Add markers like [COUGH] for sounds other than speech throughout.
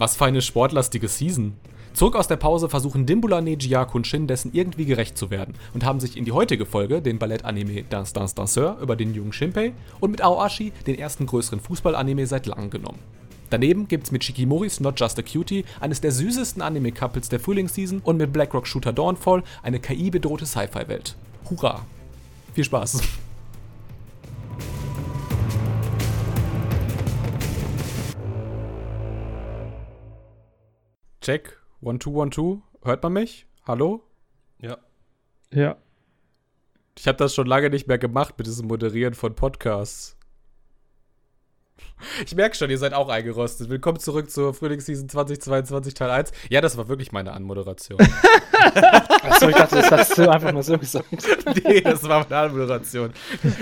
Was für eine sportlastige Season. Zurück aus der Pause versuchen Dimbula, Nejiaku und Shin dessen irgendwie gerecht zu werden und haben sich in die heutige Folge, den Ballett-Anime Dance Dance Danseur über den jungen Shinpei und mit Aoashi den ersten größeren Fußball-Anime seit langem genommen. Daneben gibt's mit Shikimoris Not Just a Cutie eines der süßesten Anime-Couples der Frühlingsseason und mit Blackrock Shooter Dawnfall eine KI-bedrohte Sci-Fi-Welt. Hurra! Viel Spaß! Check. One, two, one, two. Hört man mich? Hallo? Ja. Ja. Ich habe das schon lange nicht mehr gemacht mit diesem Moderieren von Podcasts. [LAUGHS] Ich merke schon, ihr seid auch eingerostet. Willkommen zurück zur Frühlingsseason 2022 Teil 1. Ja, das war wirklich meine Anmoderation. [LAUGHS] Achso, ich dachte, das hast du einfach mal so gesagt. [LAUGHS] nee, das war meine Anmoderation.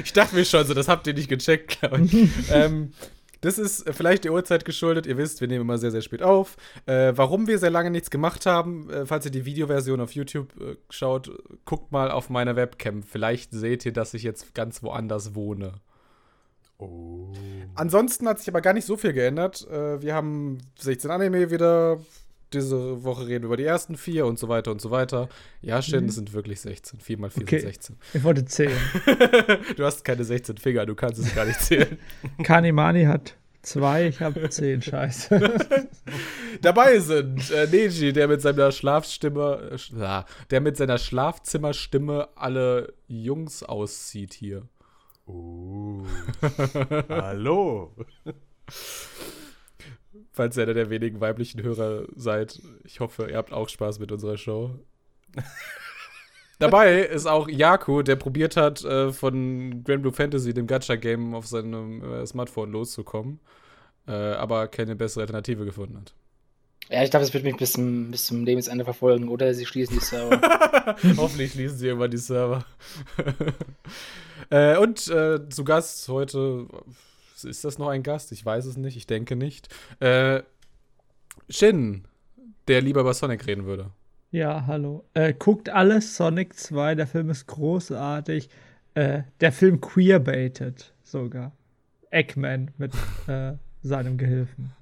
Ich dachte mir schon so, das habt ihr nicht gecheckt, glaube ich. ähm, das ist vielleicht der Uhrzeit geschuldet. Ihr wisst, wir nehmen immer sehr, sehr spät auf. Äh, warum wir sehr lange nichts gemacht haben, äh, falls ihr die Videoversion auf YouTube äh, schaut, guckt mal auf meine Webcam. Vielleicht seht ihr, dass ich jetzt ganz woanders wohne. Oh. Ansonsten hat sich aber gar nicht so viel geändert. Äh, wir haben 16 Anime wieder. Diese Woche reden wir über die ersten vier und so weiter und so weiter. Ja, schön, Mhm. es sind wirklich 16. 4 mal 4 Okay. sind 16. Ich wollte zählen. [LAUGHS] du hast keine 16 Finger, du kannst es gar nicht zählen. [LAUGHS] Kanimani hat zwei, ich habe zehn. Scheiße. [LAUGHS] Dabei sind äh, Neji, der mit seiner Schlafstimme, äh, ah, der mit seiner Schlafzimmerstimme alle Jungs auszieht hier. Oh. Hallo. Falls ihr einer der wenigen weiblichen Hörer seid, ich hoffe, ihr habt auch Spaß mit unserer Show. Dabei ist auch Yaku, der probiert hat, äh, von Grand Blue Fantasy, dem Gacha-Game, auf seinem äh, Smartphone loszukommen, äh, aber keine bessere Alternative gefunden hat. Ja, ich glaube, das wird mich bis zum, bis zum Lebensende verfolgen, oder sie schließen die Server. [LAUGHS] Hoffentlich schließen sie irgendwann die Server. [LAUGHS] äh, und äh, zu Gast heute, ist das noch ein Gast? Ich weiß es nicht, ich denke nicht. Äh, Shin, der lieber über Sonic reden würde. Ja, hallo. Äh, guckt alles Sonic 2, der Film ist großartig. Äh, der Film queerbaited sogar. Eggman mit äh, seinem Gehilfen.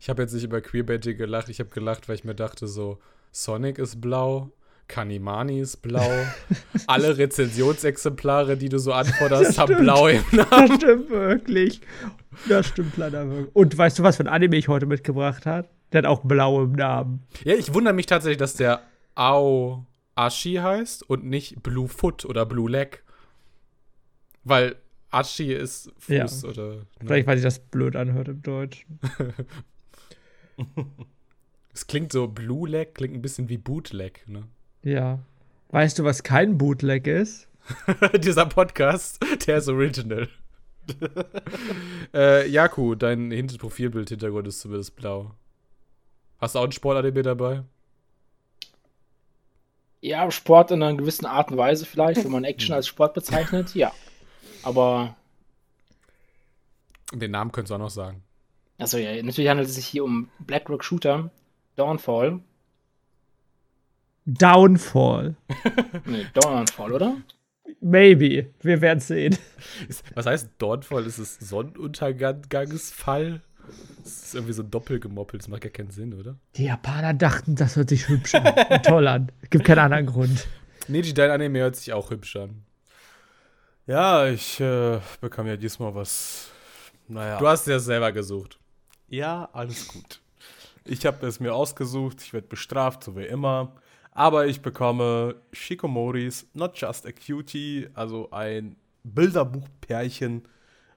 Ich habe jetzt nicht über Queerbaiting gelacht, ich habe gelacht, weil ich mir dachte so, Sonic ist blau, Kanimani ist blau, [LAUGHS] alle Rezensionsexemplare, die du so anforderst, Das haben blau im Das Namen. stimmt wirklich. Das stimmt leider wirklich. Und weißt du, was für ein Anime ich heute mitgebracht habe? Der hat auch blau im Namen. Ja, ich wundere mich tatsächlich, dass der Ao Ashi heißt und nicht Blue Foot oder Blue Leg. Weil Ashi ist Fuß Ja. oder. Ne? Vielleicht, weil sich das blöd anhört im Deutschen. [LAUGHS] Es klingt so, Blue Leg klingt ein bisschen wie Bootleg, ne? Ja. Weißt du, was kein Bootleg ist? [LAUGHS] Dieser Podcast, der ist original. [LAUGHS] äh, Jaku, dein Hint- Profilbild-Hintergrund ist zumindest blau. Hast du auch ein Sport-ADB dabei? ja, Sport in einer gewissen Art und Weise vielleicht, wenn man Action als Sport bezeichnet, ja. Aber, Den Namen könntest du auch noch sagen. also ja, natürlich handelt es sich hier um Blackrock Shooter, Dawnfall. Downfall. [LAUGHS] Nee, Dawnfall, oder? Maybe. Wir werden sehen. Was heißt Dawnfall? Ist es Sonnenuntergangsfall? Das ist irgendwie so doppelt gemoppelt. Das macht gar keinen Sinn, oder? Die Japaner dachten, das hört sich hübsch an. und toll an. Gibt keinen anderen Grund. Neji, dein Anime hört sich auch hübsch an. Ja, ich äh, bekam ja diesmal was. Naja. Du hast es ja selber gesucht. ja, alles gut. Ich habe es mir ausgesucht. Ich werde bestraft, so wie immer. Aber ich bekomme Shikomoris Not Just a Cutie, also ein Bilderbuchpärchen,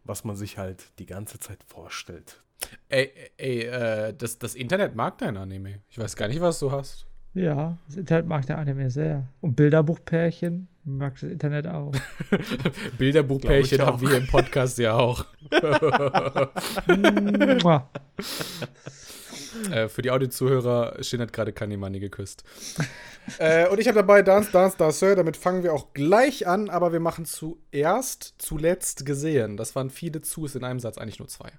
was man sich halt die ganze Zeit vorstellt. Ey, ey, äh, das, das Internet mag dein Anime. Ich weiß gar nicht, was du hast. Ja, das Internet mag der Anime sehr. Und Bilderbuchpärchen mag das Internet auch. [LAUGHS] Bilderbuchpärchen haben wir im Podcast ja auch. Äh, für die Audiozuhörer, Shin hat gerade Kanimani geküsst. äh, und ich habe dabei Dance, Dance, Danseur. Damit fangen wir auch gleich an, aber wir machen zuerst, zuletzt gesehen. Das waren viele Zus in einem Satz, eigentlich nur zwei.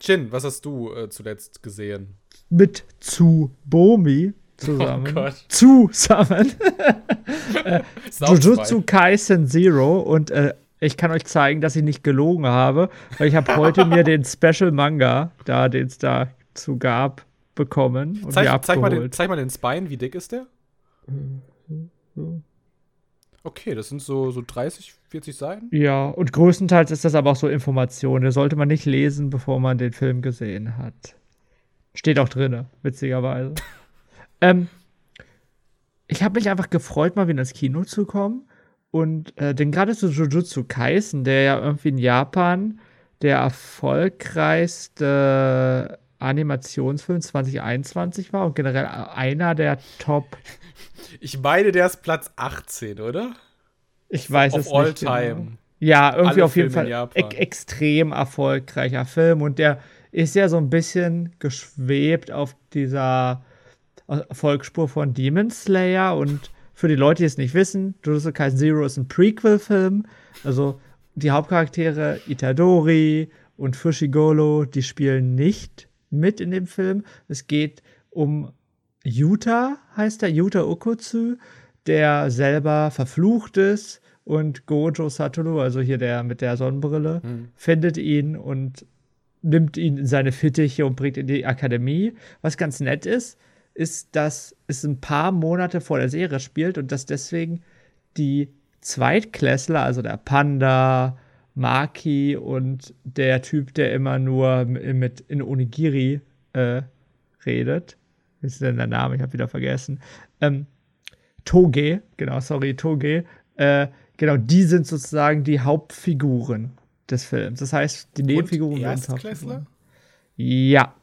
Shin, was hast du äh, zuletzt gesehen? Mit Tsubomi zusammen. Oh Gott. Zusammen. [LAUGHS] Auch Jujutsu. Kaisen Zero und äh, ich kann euch zeigen, dass ich nicht gelogen habe, weil ich habe heute mir den Special Manga, da den es dazu gab, bekommen und mir Zeig, zeig, mal den, zeig mal den Spine, wie dick ist der? Okay, das sind so, so 30, 40 Seiten. Ja, und größtenteils ist das aber auch so Information. Der sollte man nicht lesen, bevor man den Film gesehen hat. Steht auch drinne, witzigerweise. [LAUGHS] ähm, ich habe mich einfach gefreut, mal wieder ins Kino zu kommen. Und äh, denn gerade so Jujutsu Kaisen, der ja irgendwie in Japan der erfolgreichste Animationsfilm 2021 war und generell einer der Top, Ich meine, der ist Platz 18, oder? ich weiß Of es all nicht time. Genau. Ja, irgendwie Alle auf jeden Filme Fall e extrem erfolgreicher Film und der ist ja so ein bisschen geschwebt auf dieser Erfolgsspur von Demon Slayer und für die Leute, die es nicht wissen, Jujutsu Kaisen Zero ist ein Prequel-Film, also die Hauptcharaktere Itadori und Fushigolo, die spielen nicht mit in dem Film. Es geht um Yuta, heißt er, Yuta Okotsu, der selber verflucht ist und Gojo Satoru, also hier der mit der Sonnenbrille, findet ihn und nimmt ihn in seine Fittiche und bringt ihn in die Akademie. Was ganz nett ist, ist, dass es ein paar Monate vor der Serie spielt und dass deswegen die Zweitklässler, also der Panda, Maki und der Typ, der immer nur mit in Onigiri äh, redet. Wie ist denn der Name? Ich habe wieder vergessen. Ähm, Toge, genau, sorry, Toge. Äh, genau, die sind sozusagen die Hauptfiguren des Films. Das heißt, die Nebenfiguren sind Erstklässler? Hauptfiguren. Ja,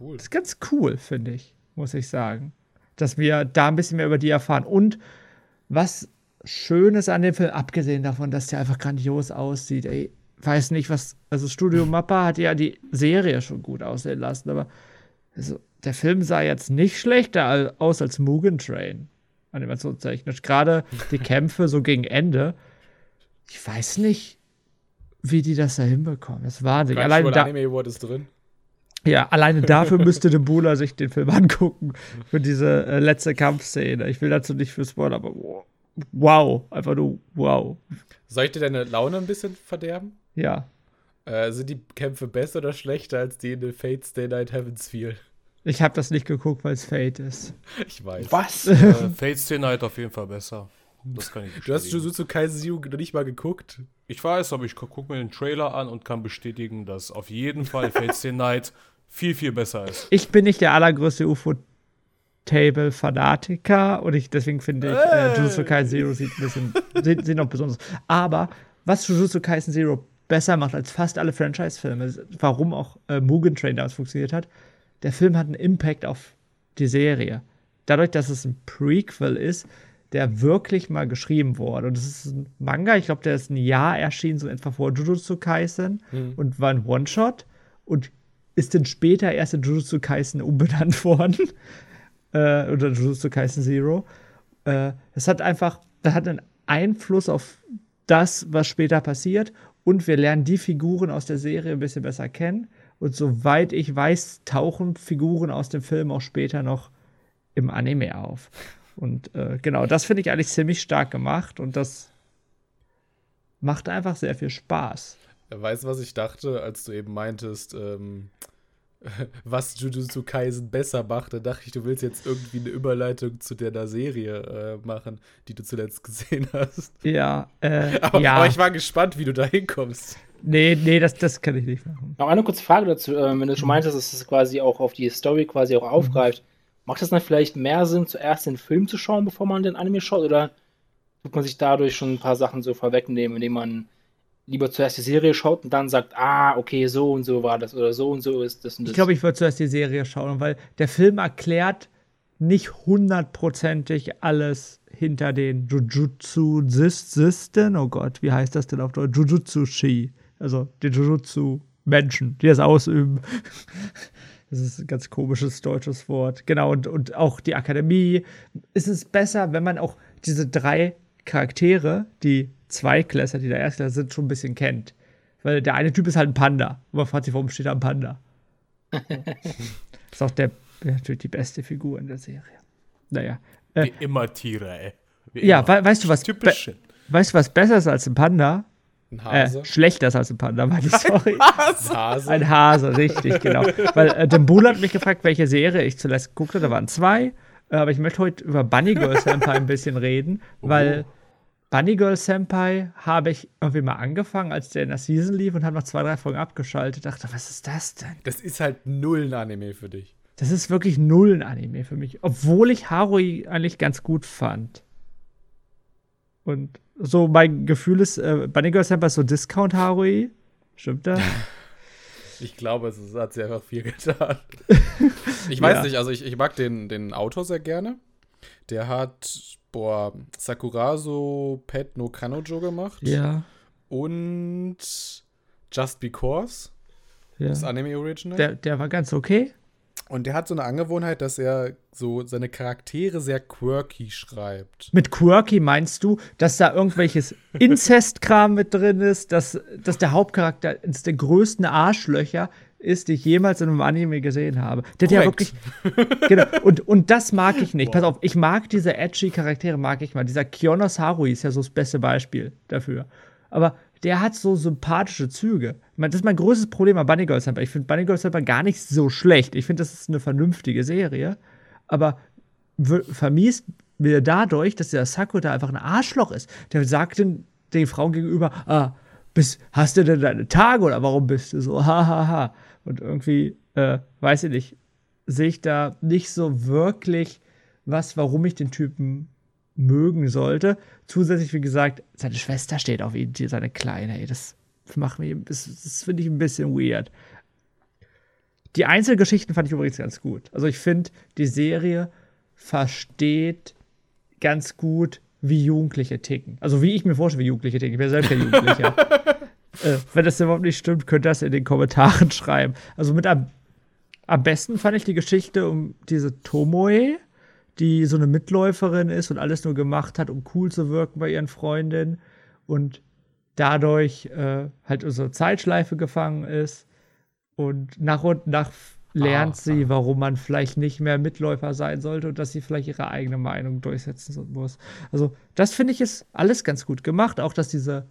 Cool. das ist ganz cool, finde ich, muss ich sagen. Dass wir da ein bisschen mehr über die erfahren. Und was Schönes an dem Film, abgesehen davon, dass der einfach grandios aussieht, ey, weiß nicht, was. Also, Studio Mappa hat ja die Serie schon gut aussehen lassen, aber also, der Film sah jetzt nicht schlechter aus als Mugen Train, animationstechnisch. Gerade die Kämpfe so gegen Ende. Ich weiß nicht, wie die das da hinbekommen. Das war Wahnsinn. Allein da, Anime Award ist drin. Ja, alleine [LAUGHS] dafür müsste de Bula sich den Film angucken. Für diese äh, letzte Kampfszene. Ich will dazu nicht für Spoiler, aber wow. Einfach nur wow. Soll ich dir deine Laune ein bisschen verderben? Ja. Äh, sind die Kämpfe besser oder schlechter als die in The Fate Stay Night Heavens Feel? Ich habe das nicht geguckt, weil es Fate ist. [LAUGHS] Ich weiß. Was? [LAUGHS] äh, Fate Stay Night auf jeden Fall besser. Das kann ich Du hast. Jujutsu Kaisen nicht mal geguckt. Ich weiß, aber ich gucke mir den Trailer an und kann bestätigen, dass auf jeden Fall Fate Stay Night viel, viel besser ist. Ich bin nicht der allergrößte UFO-Table-Fanatiker und ich, deswegen finde ich, äh, Jujutsu Kaisen Zero sieht ein bisschen, sieht, sieht noch besonders. Aber was Jujutsu Kaisen Zero besser macht als fast alle Franchise-Filme, warum auch äh, Mugen Train damals funktioniert hat, der Film hat einen Impact auf die Serie. Dadurch, dass es ein Prequel ist, der wirklich mal geschrieben wurde. Und es ist ein Manga, ich glaube, der ist ein Jahr erschienen, so etwa vor Jujutsu Kaisen und war ein One-Shot und ist dann später erst in Jujutsu Kaisen umbenannt [LAUGHS] worden. äh, oder Jujutsu Kaisen Zero. Äh, das hat einfach, das hat einen Einfluss auf das, was später passiert. Und wir lernen die Figuren aus der Serie ein bisschen besser kennen. Und soweit ich weiß, tauchen Figuren aus dem Film auch später noch im Anime auf. Und äh, genau, das finde ich eigentlich ziemlich stark gemacht und das macht einfach sehr viel Spaß. Weißt du, was ich dachte, als du eben meintest, ähm, [LAUGHS] was Jujutsu Kaisen besser macht? Da dachte ich, du willst jetzt irgendwie eine Überleitung zu der da Serie äh, machen, die du zuletzt gesehen [LAUGHS] hast. Ja, äh, [LAUGHS] Aber, ja. aber ich war gespannt, wie du da hinkommst. nee, nee, das, das kann ich nicht machen. Noch eine kurze Frage dazu, ähm, wenn du Mhm. schon meintest, dass es quasi auch auf die Story quasi auch aufgreift. Macht es dann vielleicht mehr Sinn, zuerst den Film zu schauen, bevor man den Anime schaut? Oder tut man sich dadurch schon ein paar Sachen so vorwegnehmen, indem man lieber zuerst die Serie schaut und dann sagt, ah, okay, so und so war das oder so und so ist das und das. Ich glaube, ich würde zuerst die Serie schauen, weil der Film erklärt nicht hundertprozentig alles hinter den Jujutsu-System. Oh Gott, wie heißt das denn auf Deutsch? Jujutsu-Shi. Also die Jujutsu-Menschen, die das ausüben. [LAUGHS] Das ist ein ganz komisches deutsches Wort. Genau, und, und auch die Akademie. Es ist besser, wenn man auch diese drei Charaktere, die Zweiklässler, die da Erstklässler sind, schon ein bisschen kennt. Weil der eine Typ ist halt ein Panda. Und man fragt sich, warum steht da ein Panda? [LAUGHS] ist auch der, natürlich die beste Figur in der Serie. Naja. Äh, Wie immer Tiere, ey. Wie ja, immer. we weißt du, was Typisch. weißt du, was besser ist als ein Panda? Ein Äh, Hase. schlechter ist als ein Panda, meine ich, [LAUGHS] sorry. Ein Hase. Ein Hase, richtig, genau. Weil äh, Dembula hat mich gefragt, welche Serie ich zuletzt geguckt habe. Da waren zwei. Äh, aber ich möchte heute über Bunny Girl Senpai ein bisschen reden, weil Bunny Girl Senpai habe ich irgendwie mal angefangen, als der in der Season lief und habe noch zwei, drei Folgen abgeschaltet. Dachte, was ist das denn? Das ist halt null ein Anime für dich. Das ist wirklich null ein Anime für mich. Obwohl ich Harui eigentlich ganz gut fand. Und so mein Gefühl ist, äh, Bunny Girl Senpai ist so Discount Harui. Stimmt das? [LAUGHS] Ich glaube, es hat einfach viel getan. [LAUGHS] ich weiß Ja. nicht, also ich, ich mag den, den Autor sehr gerne. Der hat, boah, Sakurazo Pet no Kanojo gemacht. ja. Und Just Because, ja. das Anime Original. Der, der war ganz okay. Und der hat so eine Angewohnheit, dass er so seine Charaktere sehr quirky schreibt. Mit quirky meinst du, dass da irgendwelches [LAUGHS] Inzestkram mit drin ist, dass, dass der Hauptcharakter eines der größten Arschlöcher ist, die ich jemals in einem Anime gesehen habe. Der ja wirklich. [LAUGHS] genau. Und, und das mag ich nicht. Pass auf, ich mag diese edgy Charaktere, mag ich mal. Dieser Kionos Harui ist ja so das beste Beispiel dafür. Aber der hat so sympathische Züge. Meine, das ist mein größtes Problem an Bunny Girl Senpai. Ich finde Bunny Girl Senpai gar nicht so schlecht. Ich finde, das ist eine vernünftige Serie. Aber vermiest mir dadurch, dass der Sakura einfach ein Arschloch ist. Der sagt den, den Frauen gegenüber, ah, bist, hast du denn deine Tage oder warum bist du so? Ha, ha, ha. Und irgendwie, äh, weiß ich nicht, sehe ich da nicht so wirklich was, warum ich den Typen mögen sollte. Zusätzlich, wie gesagt, seine Schwester steht auf ihn, seine Kleine. Ey, das macht mich, das, das finde ich ein bisschen weird. Die Einzelgeschichten fand ich übrigens ganz gut. Also ich finde, die Serie versteht ganz gut, wie Jugendliche ticken. Also wie ich mir vorstelle, wie Jugendliche ticken. Ich bin selbst kein Jugendlicher. [LAUGHS] äh, wenn das überhaupt nicht stimmt, könnt ihr das in den Kommentaren [LAUGHS] schreiben. Also mit am, am besten fand ich die Geschichte um diese Tomoe, die so eine Mitläuferin ist und alles nur gemacht hat, um cool zu wirken bei ihren Freundinnen und dadurch äh, halt eine Zeitschleife gefangen ist und nach und nach lernt Ah, sie, warum man vielleicht nicht mehr Mitläufer sein sollte und dass sie vielleicht ihre eigene Meinung durchsetzen muss. Also, das finde ich ist alles ganz gut gemacht. Auch, dass diese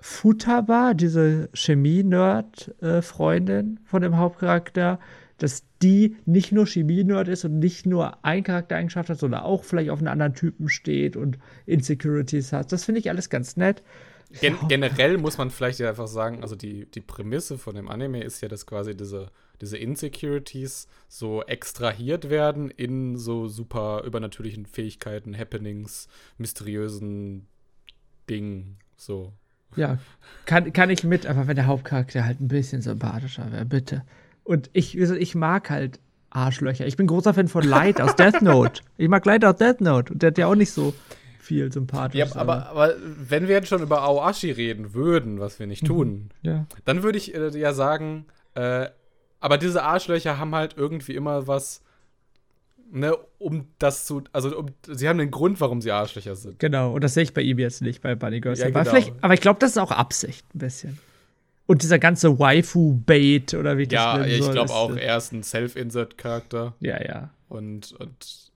Futaba, diese Chemie-Nerd-Freundin von dem Hauptcharakter, dass die nicht nur Chemie-Nerd ist und nicht nur ein Charaktereigenschaft hat, sondern auch vielleicht auf einen anderen Typen steht und Insecurities hat. Das finde ich alles ganz nett. Gen generell muss man vielleicht ja einfach sagen, also die, die Prämisse von dem Anime ist ja, dass quasi diese, diese Insecurities so extrahiert werden in so super übernatürlichen Fähigkeiten, Happenings, mysteriösen Dingen, so. Ja, kann, kann ich mit, aber wenn der Hauptcharakter halt ein bisschen sympathischer wäre, bitte. Und ich, gesagt, ich mag halt Arschlöcher. Ich bin großer Fan von Light aus Death Note. Ich mag Light aus Death Note. Und der hat ja auch nicht so viel sympathisch. Ja, aber, aber wenn wir jetzt schon über Aoashi reden würden, was wir nicht tun, Ja. dann würde ich äh, ja sagen, äh, aber diese Arschlöcher haben halt irgendwie immer was, ne, um das zu, also um, sie haben den Grund, warum sie Arschlöcher sind. Genau, und das sehe ich bei ihm jetzt nicht, bei Bunny Girls. Ja, aber, genau. vielleicht, aber ich glaube, das ist auch Absicht, ein bisschen. Und dieser ganze Waifu-Bait oder wie ich das Ja, ich glaube auch, er ist ein Self-Insert-Charakter Ja, ja. und, und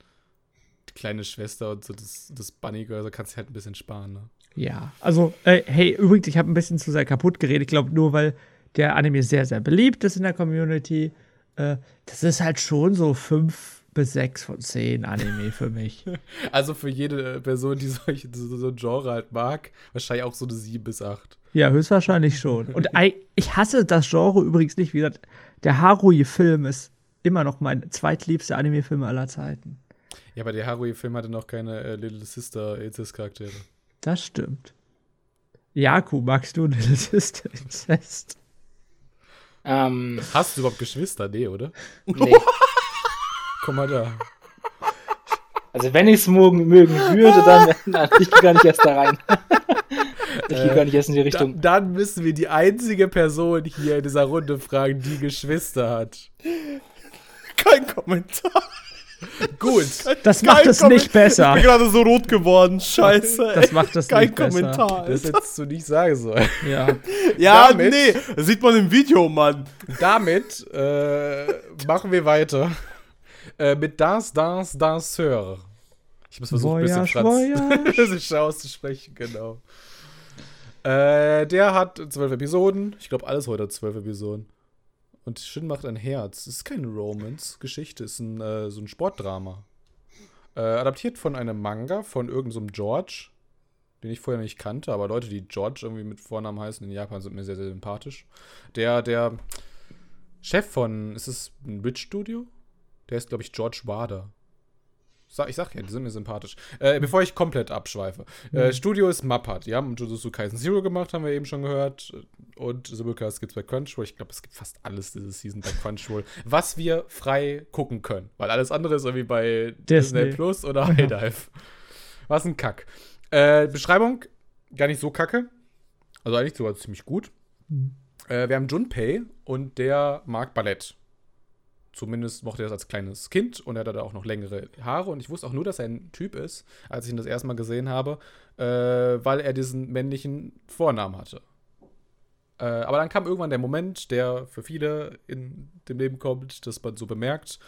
die kleine Schwester und so das, das Bunny Girl, da kannst du halt ein bisschen sparen, ne? Ja, also, äh, hey, übrigens, ich habe ein bisschen zu sehr kaputt geredet. Ich glaube, nur weil der Anime sehr, sehr beliebt ist in der Community. Äh, das ist halt schon so fünf bis sechs von zehn Anime für mich. [LAUGHS] Also für jede Person, die solche, so, so ein Genre halt mag, wahrscheinlich auch so eine 7 bis 8. ja, höchstwahrscheinlich schon. Und ich hasse das Genre übrigens nicht. Wie gesagt, der Harui-Film ist immer noch mein zweitliebster Anime-Film aller Zeiten. Ja, aber der Harui-Film hatte noch keine äh, Little Sister Incest-Charaktere. Das stimmt. Jaku, magst du Little Sister Incest? Ähm, Hast du überhaupt Geschwister? Nee, oder? nee. [LAUGHS] Guck mal da. Also wenn ich es mögen, mögen würde, dann [LAUGHS] nein, ich gehe gar nicht erst da rein. ich gehe gar nicht erst in die Da, Richtung. dann müssen wir die einzige Person hier in dieser Runde fragen, die Geschwister hat. Kein Kommentar. Gut. Das Kein macht es Kommen- nicht besser. Ich bin gerade so rot geworden. Scheiße. Das ey. macht es Kein nicht besser. Kommentar. Das Alter. hättest du nicht sagen sollen. Ja. Ja, Damit- nee. Das sieht man im Video, Mann. Damit äh, machen wir weiter. Äh, mit Das, Das, Danseur. Ich muss versuchen, ein bisschen Voyage, Französisch [LAUGHS] auszusprechen, genau. Äh, der hat zwölf Episoden. Ich glaube, alles heute hat zwölf Episoden. Und Shin macht ein Herz. Das ist keine Romance-Geschichte, ist ein, äh, so ein Sportdrama. Äh, adaptiert von einem Manga von irgendeinem so George, den ich vorher nicht kannte, aber Leute, die George irgendwie mit Vornamen heißen in Japan, sind mir sehr, sehr sympathisch. Der, der Chef von, ist es ein Witch Studio? Der ist, glaube ich, George Wader. Ich sag ja, die sind mir sympathisch. Äh, bevor ich komplett abschweife. Mhm. Äh, Studio ist Mappat. Die haben Jujutsu Kaisen Zero gemacht, haben wir eben schon gehört. Und Simulcast gibt es bei Crunchyroll. Ich glaube, es gibt fast alles diese Season bei Crunchyroll, was wir frei gucken können. Weil alles andere ist irgendwie bei Disney, Disney Plus oder High Dive. Was ein Kack. Äh, Beschreibung, gar nicht so kacke. Also eigentlich sogar ziemlich gut. Mhm. Äh, wir haben Junpei und der mag Ballett. Zumindest mochte er das als kleines Kind und er hatte auch noch längere Haare. Und ich wusste auch nur, dass er ein Typ ist, als ich ihn das erste Mal gesehen habe, äh, weil er diesen männlichen Vornamen hatte. Äh, aber dann kam irgendwann der Moment, der für viele in dem Leben kommt, dass man so bemerkt,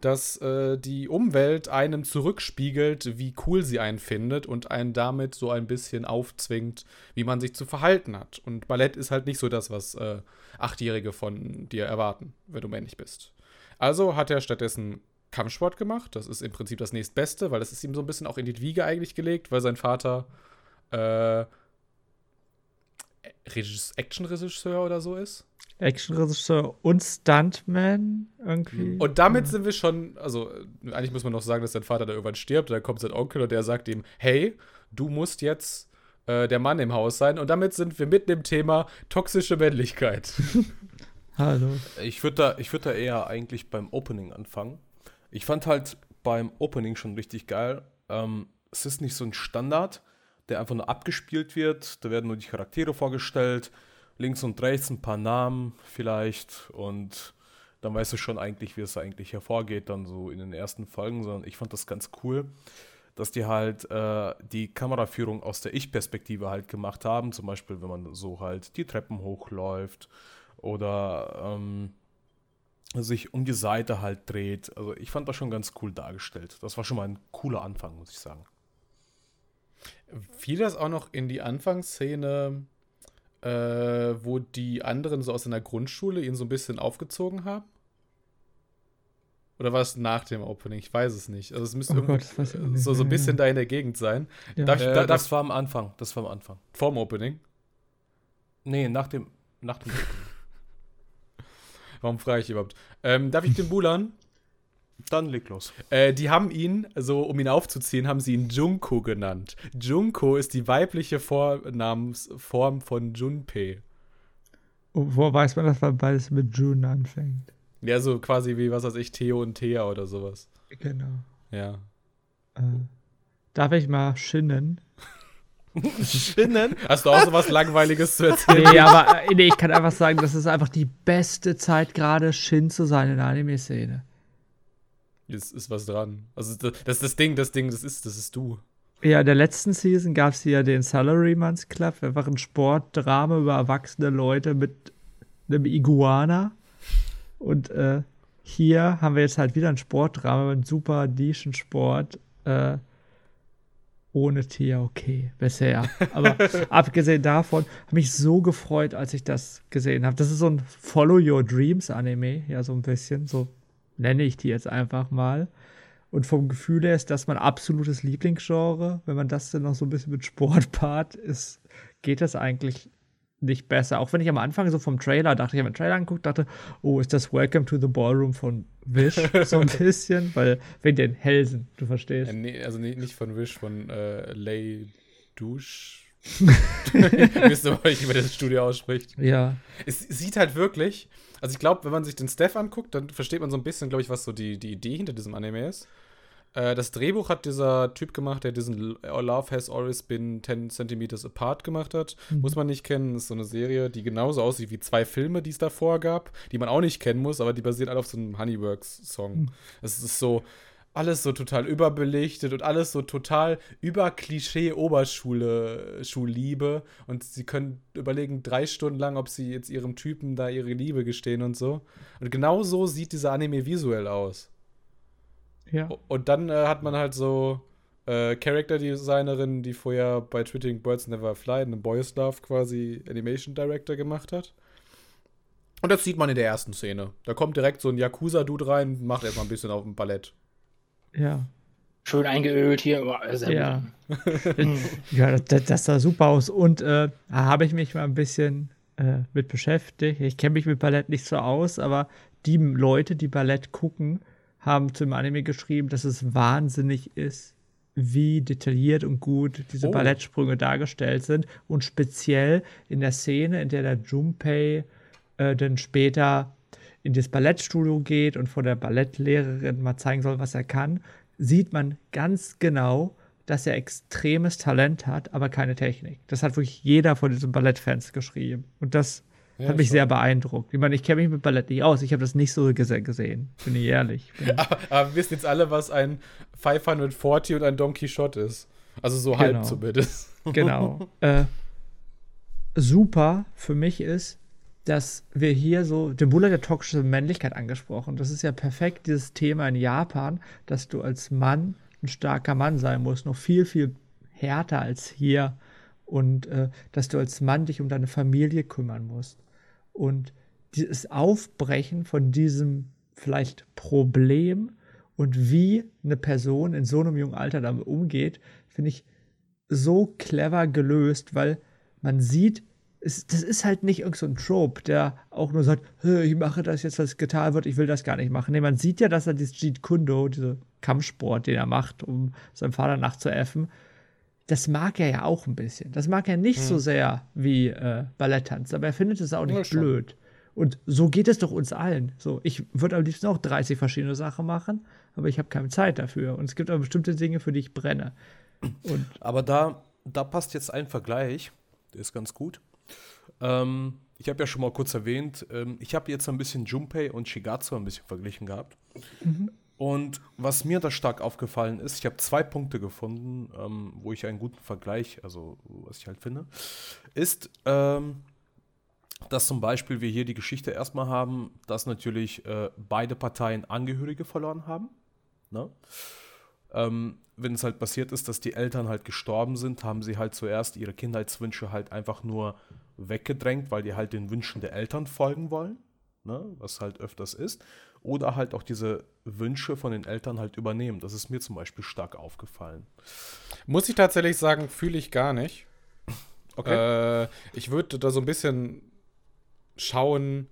dass äh, die Umwelt einem zurückspiegelt, wie cool sie einen findet und einen damit so ein bisschen aufzwingt, wie man sich zu verhalten hat. Und Ballett ist halt nicht so das, was äh, Achtjährige von dir erwarten, wenn du männlich bist. Also hat er stattdessen Kampfsport gemacht. Das ist im Prinzip das nächstbeste, weil das ist ihm so ein bisschen auch in die Wiege eigentlich gelegt, weil sein Vater äh, Action-Regisseur oder so ist. Action-Regisseur und Stuntman irgendwie. Und damit sind wir schon, also eigentlich muss man noch sagen, dass sein Vater da irgendwann stirbt. Dann kommt sein Onkel und der sagt ihm, hey, du musst jetzt äh, der Mann im Haus sein. Und damit sind wir mitten im Thema toxische Männlichkeit. [LAUGHS] Hallo. Ich würde da, würd da eher eigentlich beim Opening anfangen. Ich fand halt beim Opening schon richtig geil. Ähm, es ist nicht so ein Standard, der einfach nur abgespielt wird. Da werden nur die Charaktere vorgestellt, links und rechts ein paar Namen vielleicht und dann weißt du schon eigentlich, wie es eigentlich hervorgeht, dann so in den ersten Folgen, sondern ich fand das ganz cool, dass die halt äh, die Kameraführung aus der Ich-Perspektive halt gemacht haben, zum Beispiel, wenn man so halt die Treppen hochläuft oder ähm, sich um die Seite halt dreht. Also ich fand das schon ganz cool dargestellt. Das war schon mal ein cooler Anfang, muss ich sagen. Fiel das auch noch in die Anfangsszene, äh, wo die anderen so aus einer Grundschule ihn so ein bisschen aufgezogen haben? Oder war es nach dem Opening? Ich weiß es nicht. Also es müsste oh Gott, so, so ein bisschen da in der Gegend sein. Ja. Darf, äh, da, das war am Anfang. Das war am Anfang. Vorm Opening? Nee, nach dem, nach dem Opening. [LAUGHS] Warum frage ich überhaupt? Ähm, darf ich den [LAUGHS] Bulan? Dann leg los. Äh, die haben ihn, so um ihn aufzuziehen, haben sie ihn Junko genannt. Junko ist die weibliche Vornamensform von Junpei. Wo weiß man, dass man beides mit Jun anfängt? Ja, so quasi wie, was weiß ich, Theo und Thea oder sowas. Genau. Ja. Äh, darf ich mal schinnen? Spinnen? Hast du auch so was Langweiliges zu erzählen? Nee, aber äh, nee, ich kann einfach sagen, das ist einfach die beste Zeit, gerade Shin zu sein in der Anime-Szene. Ist, ist was dran. Also, das, das ist das Ding, das Ding, das ist, das ist du. Ja, in der letzten Season gab es ja den Salarymans Club, einfach ein Sportdrama über erwachsene Leute mit einem Iguana. Und äh, hier haben wir jetzt halt wieder ein Sportdrama mit einem super Nischensport. Äh, ohne Tia okay bisher. Aber [LAUGHS] abgesehen davon habe mich so gefreut, als ich das gesehen habe. Das ist so ein Follow Your Dreams Anime, ja, so ein bisschen. So nenne ich die jetzt einfach mal. Und vom Gefühl her ist das mein absolutes Lieblingsgenre. Wenn man das dann noch so ein bisschen mit Sport paart, ist, geht das eigentlich nicht besser. Auch wenn ich am Anfang so vom Trailer dachte, ich habe den Trailer angeguckt, dachte, oh, ist das Welcome to the Ballroom von Wish so ein [LAUGHS] bisschen, weil wegen den Hälsen, du verstehst. Ja, nee, also nee, nicht von Wish, von äh, Lay Douche. [LAUGHS] Wisst ihr, wie man das Studio ausspricht? Ja. Es sieht halt wirklich, also ich glaube, wenn man sich den Steph anguckt, dann versteht man so ein bisschen, glaube ich, was so die, die Idee hinter diesem Anime ist. Äh, das Drehbuch hat dieser Typ gemacht, der diesen Love Has Always Been 10 Centimeters Apart gemacht hat. Mhm. Muss man nicht kennen. Das ist so eine Serie, die genauso aussieht wie zwei Filme, die es davor gab, die man auch nicht kennen muss, aber die basieren alle auf so einem Honeyworks-Song. Mhm. Es ist so alles so total überbelichtet und alles so total über Klischee Oberschule Schulliebe und sie können überlegen drei Stunden lang, ob sie jetzt ihrem Typen da ihre Liebe gestehen und so. Und genau so sieht dieser Anime visuell aus. Ja. Und dann äh, hat man halt so äh, Character-Designerin, die vorher bei Twitting Birds Never Fly, einem Boys Love quasi Animation Director gemacht hat. Und das sieht man in der ersten Szene. Da kommt direkt so ein Yakuza-Dude rein und macht erstmal ein bisschen auf dem Ballett. Ja. Schön eingeölt hier. Ja. [LAUGHS] Ja, das, das sah super aus. Und äh, da habe ich mich mal ein bisschen äh, mit beschäftigt. Ich kenne mich mit Ballett nicht so aus, aber die Leute, die Ballett gucken, haben zum Anime geschrieben, dass es wahnsinnig ist, wie detailliert und gut diese Oh. Ballettsprünge dargestellt sind. Und speziell in der Szene, in der der Junpei äh, dann später in das Ballettstudio geht und vor der Ballettlehrerin mal zeigen soll, was er kann, sieht man ganz genau, dass er extremes Talent hat, aber keine Technik. Das hat wirklich jeder von diesen Ballettfans geschrieben. Und das Ja, hat mich schon. sehr beeindruckt. Ich meine, ich kenne mich mit Ballett nicht aus. Ich habe das nicht so gese gesehen. Bin ich ehrlich. Bin, [LAUGHS] Aber, aber wir wissen jetzt alle, was ein 540 und ein Don Quixote ist. Also so halb Genau. zumindest. [LAUGHS] genau. äh, super für mich ist, dass wir hier so, den Bulle der toxischen Männlichkeit angesprochen. Das ist ja perfekt, dieses Thema in Japan, dass du als Mann ein starker Mann sein musst, noch viel, viel härter als hier. Und äh, dass du als Mann dich um deine Familie kümmern musst. Und dieses Aufbrechen von diesem vielleicht Problem und wie eine Person in so einem jungen Alter damit umgeht, finde ich so clever gelöst, weil man sieht, es, das ist halt nicht irgend so Trope, der auch nur sagt, "Hä, ich mache das jetzt, was getan wird, ich will das gar nicht machen. Nee, man sieht ja, dass er dieses Jeet Kundo, diese Kampfsport, den er macht, um seinem Vater nachzuäffen, das mag er ja auch ein bisschen. Das mag er nicht so sehr wie äh, Balletttanz, aber er findet es auch nicht Ja, blöd. Und so geht es doch uns allen. So, ich würde am liebsten auch 30 verschiedene Sachen machen, aber ich habe keine Zeit dafür. Und es gibt aber bestimmte Dinge, für die ich brenne. Und Aber da, da passt jetzt ein Vergleich, der ist ganz gut. Ähm, ich habe ja schon mal kurz erwähnt, ähm, ich habe jetzt ein bisschen Junpei und Shigatsu ein bisschen verglichen gehabt. Und was mir da stark aufgefallen ist, ich habe zwei Punkte gefunden, ähm, wo ich einen guten Vergleich, also was ich halt finde, ist, ähm, dass zum Beispiel wir hier die Geschichte erstmal haben, dass natürlich äh, beide Parteien Angehörige verloren haben. Ne? Ähm, wenn es halt passiert ist, dass die Eltern halt gestorben sind, haben sie halt zuerst ihre Kindheitswünsche halt einfach nur weggedrängt, weil die halt den Wünschen der Eltern folgen wollen, ne? was halt öfters ist. Oder halt auch diese Wünsche von den Eltern halt übernehmen. Das ist mir zum Beispiel stark aufgefallen. Muss ich tatsächlich sagen, fühle ich gar nicht. Okay. Äh, ich würde da so ein bisschen schauen,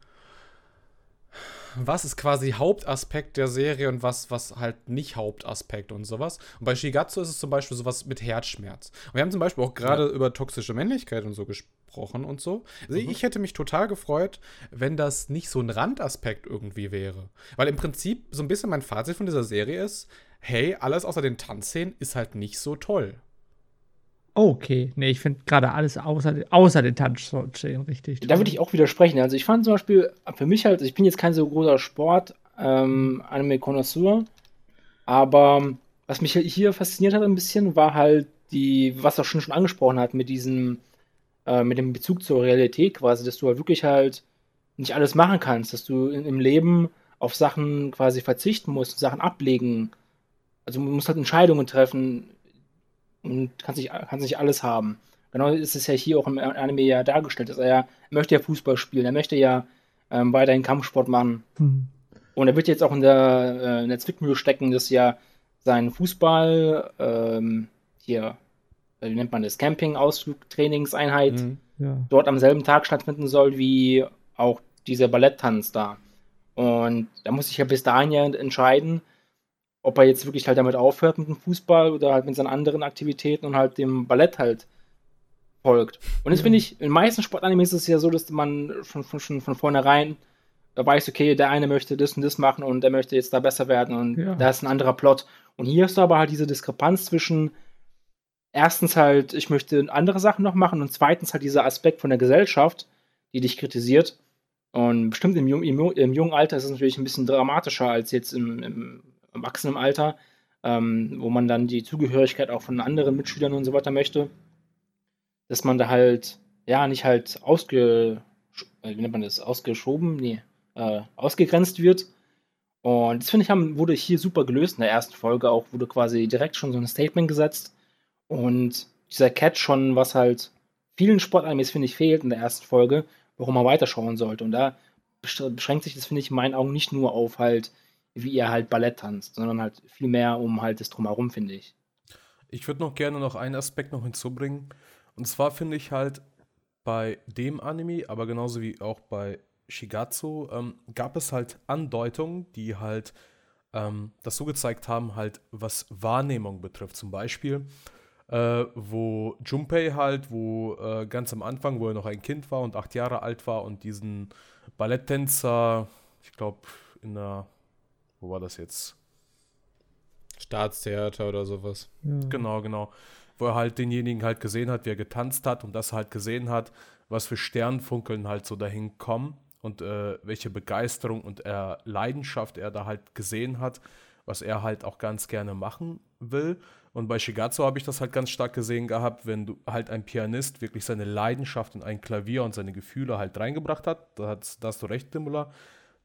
was ist quasi Hauptaspekt der Serie und was, was halt nicht Hauptaspekt und sowas. Und bei Shigatsu ist es zum Beispiel sowas mit Herzschmerz. Und wir haben zum Beispiel auch gerade über toxische Männlichkeit und so gesprochen und so. Also ich hätte mich total gefreut, wenn das nicht so ein Randaspekt irgendwie wäre. Weil im Prinzip so ein bisschen mein Fazit von dieser Serie ist, hey, alles außer den Tanzszenen ist halt nicht so toll. okay, nee, ich finde gerade alles außer, außer den Tanzszenen richtig. Da würde ich auch widersprechen. Also ich fand zum Beispiel, für mich halt, ich bin jetzt kein so großer Sport, ähm, Anime-Konnoisseur, aber was mich hier fasziniert hat ein bisschen, war halt die, was er schon schon angesprochen hat, mit diesem, äh, mit dem Bezug zur Realität quasi, dass du halt wirklich halt nicht alles machen kannst, dass du in, im Leben auf Sachen quasi verzichten musst, Sachen ablegen. Also man muss halt Entscheidungen treffen und kannst nicht, kannst nicht alles haben. Genau ist es ja hier auch im Anime ja dargestellt, dass er ja, er möchte ja Fußball spielen, er möchte ja ähm, weiterhin Kampfsport machen. Hm. Und er wird jetzt auch in der, äh, in der Zwickmühle stecken, dass ja sein Fußball, ähm, hier, wie nennt man das, Camping-Ausflug, Trainingseinheit, Mhm. Ja. dort am selben Tag stattfinden soll wie auch dieser Balletttanz da. Und da muss ich ja bis dahin ja entscheiden, ob er jetzt wirklich halt damit aufhört mit dem Fußball oder halt mit seinen anderen Aktivitäten und halt dem Ballett halt folgt. Und das Ja. finde ich, in meisten Sportanimes ist es ja so, dass man schon, schon, schon von vornherein weiß, okay, der eine möchte das und das machen und der möchte jetzt da besser werden und Ja. da ist ein anderer Plot. Und hier hast du aber halt diese Diskrepanz zwischen erstens halt, ich möchte andere Sachen noch machen und zweitens halt dieser Aspekt von der Gesellschaft, die dich kritisiert. Und bestimmt im, jung, im, im jungen Alter ist es natürlich ein bisschen dramatischer als jetzt im, im Erwachsenenalter, ähm, wo man dann die Zugehörigkeit auch von anderen Mitschülern und so weiter möchte. Dass man da halt, ja, nicht halt ausge, äh, wie nennt man das, ausgeschoben, nee, äh, ausgegrenzt wird. Und das finde ich, haben, wurde hier super gelöst in der ersten Folge. Auch wurde quasi direkt schon so ein Statement gesetzt. Und dieser Catch schon, was halt vielen Sportanimes, finde ich, fehlt in der ersten Folge, warum man weiterschauen sollte. Und da beschränkt sich das, finde ich, in meinen Augen nicht nur auf halt, wie ihr halt Ballett tanzt, sondern halt viel mehr um halt das Drumherum, finde ich. Ich würde noch gerne noch einen Aspekt noch hinzubringen. Und zwar finde ich halt bei dem Anime, aber genauso wie auch bei Shigatsu, ähm, gab es halt Andeutungen, die halt ähm, das so gezeigt haben, halt was Wahrnehmung betrifft. Zum Beispiel, äh, wo Junpei halt, wo äh, ganz am Anfang, wo er noch ein Kind war und acht Jahre alt war und diesen Balletttänzer, ich glaube, in der, wo war das jetzt? Staatstheater oder sowas. Ja. Genau, genau. Wo er halt denjenigen halt gesehen hat, wie er getanzt hat und das halt gesehen hat, was für Sternfunkeln halt so dahin kommen und äh, welche Begeisterung und äh, Leidenschaft er da halt gesehen hat, was er halt auch ganz gerne machen will. Und bei Shigatsu habe ich das halt ganz stark gesehen gehabt, wenn du halt ein Pianist wirklich seine Leidenschaft in ein Klavier und seine Gefühle halt reingebracht hat. Da, hast, da hast du recht, Dimula.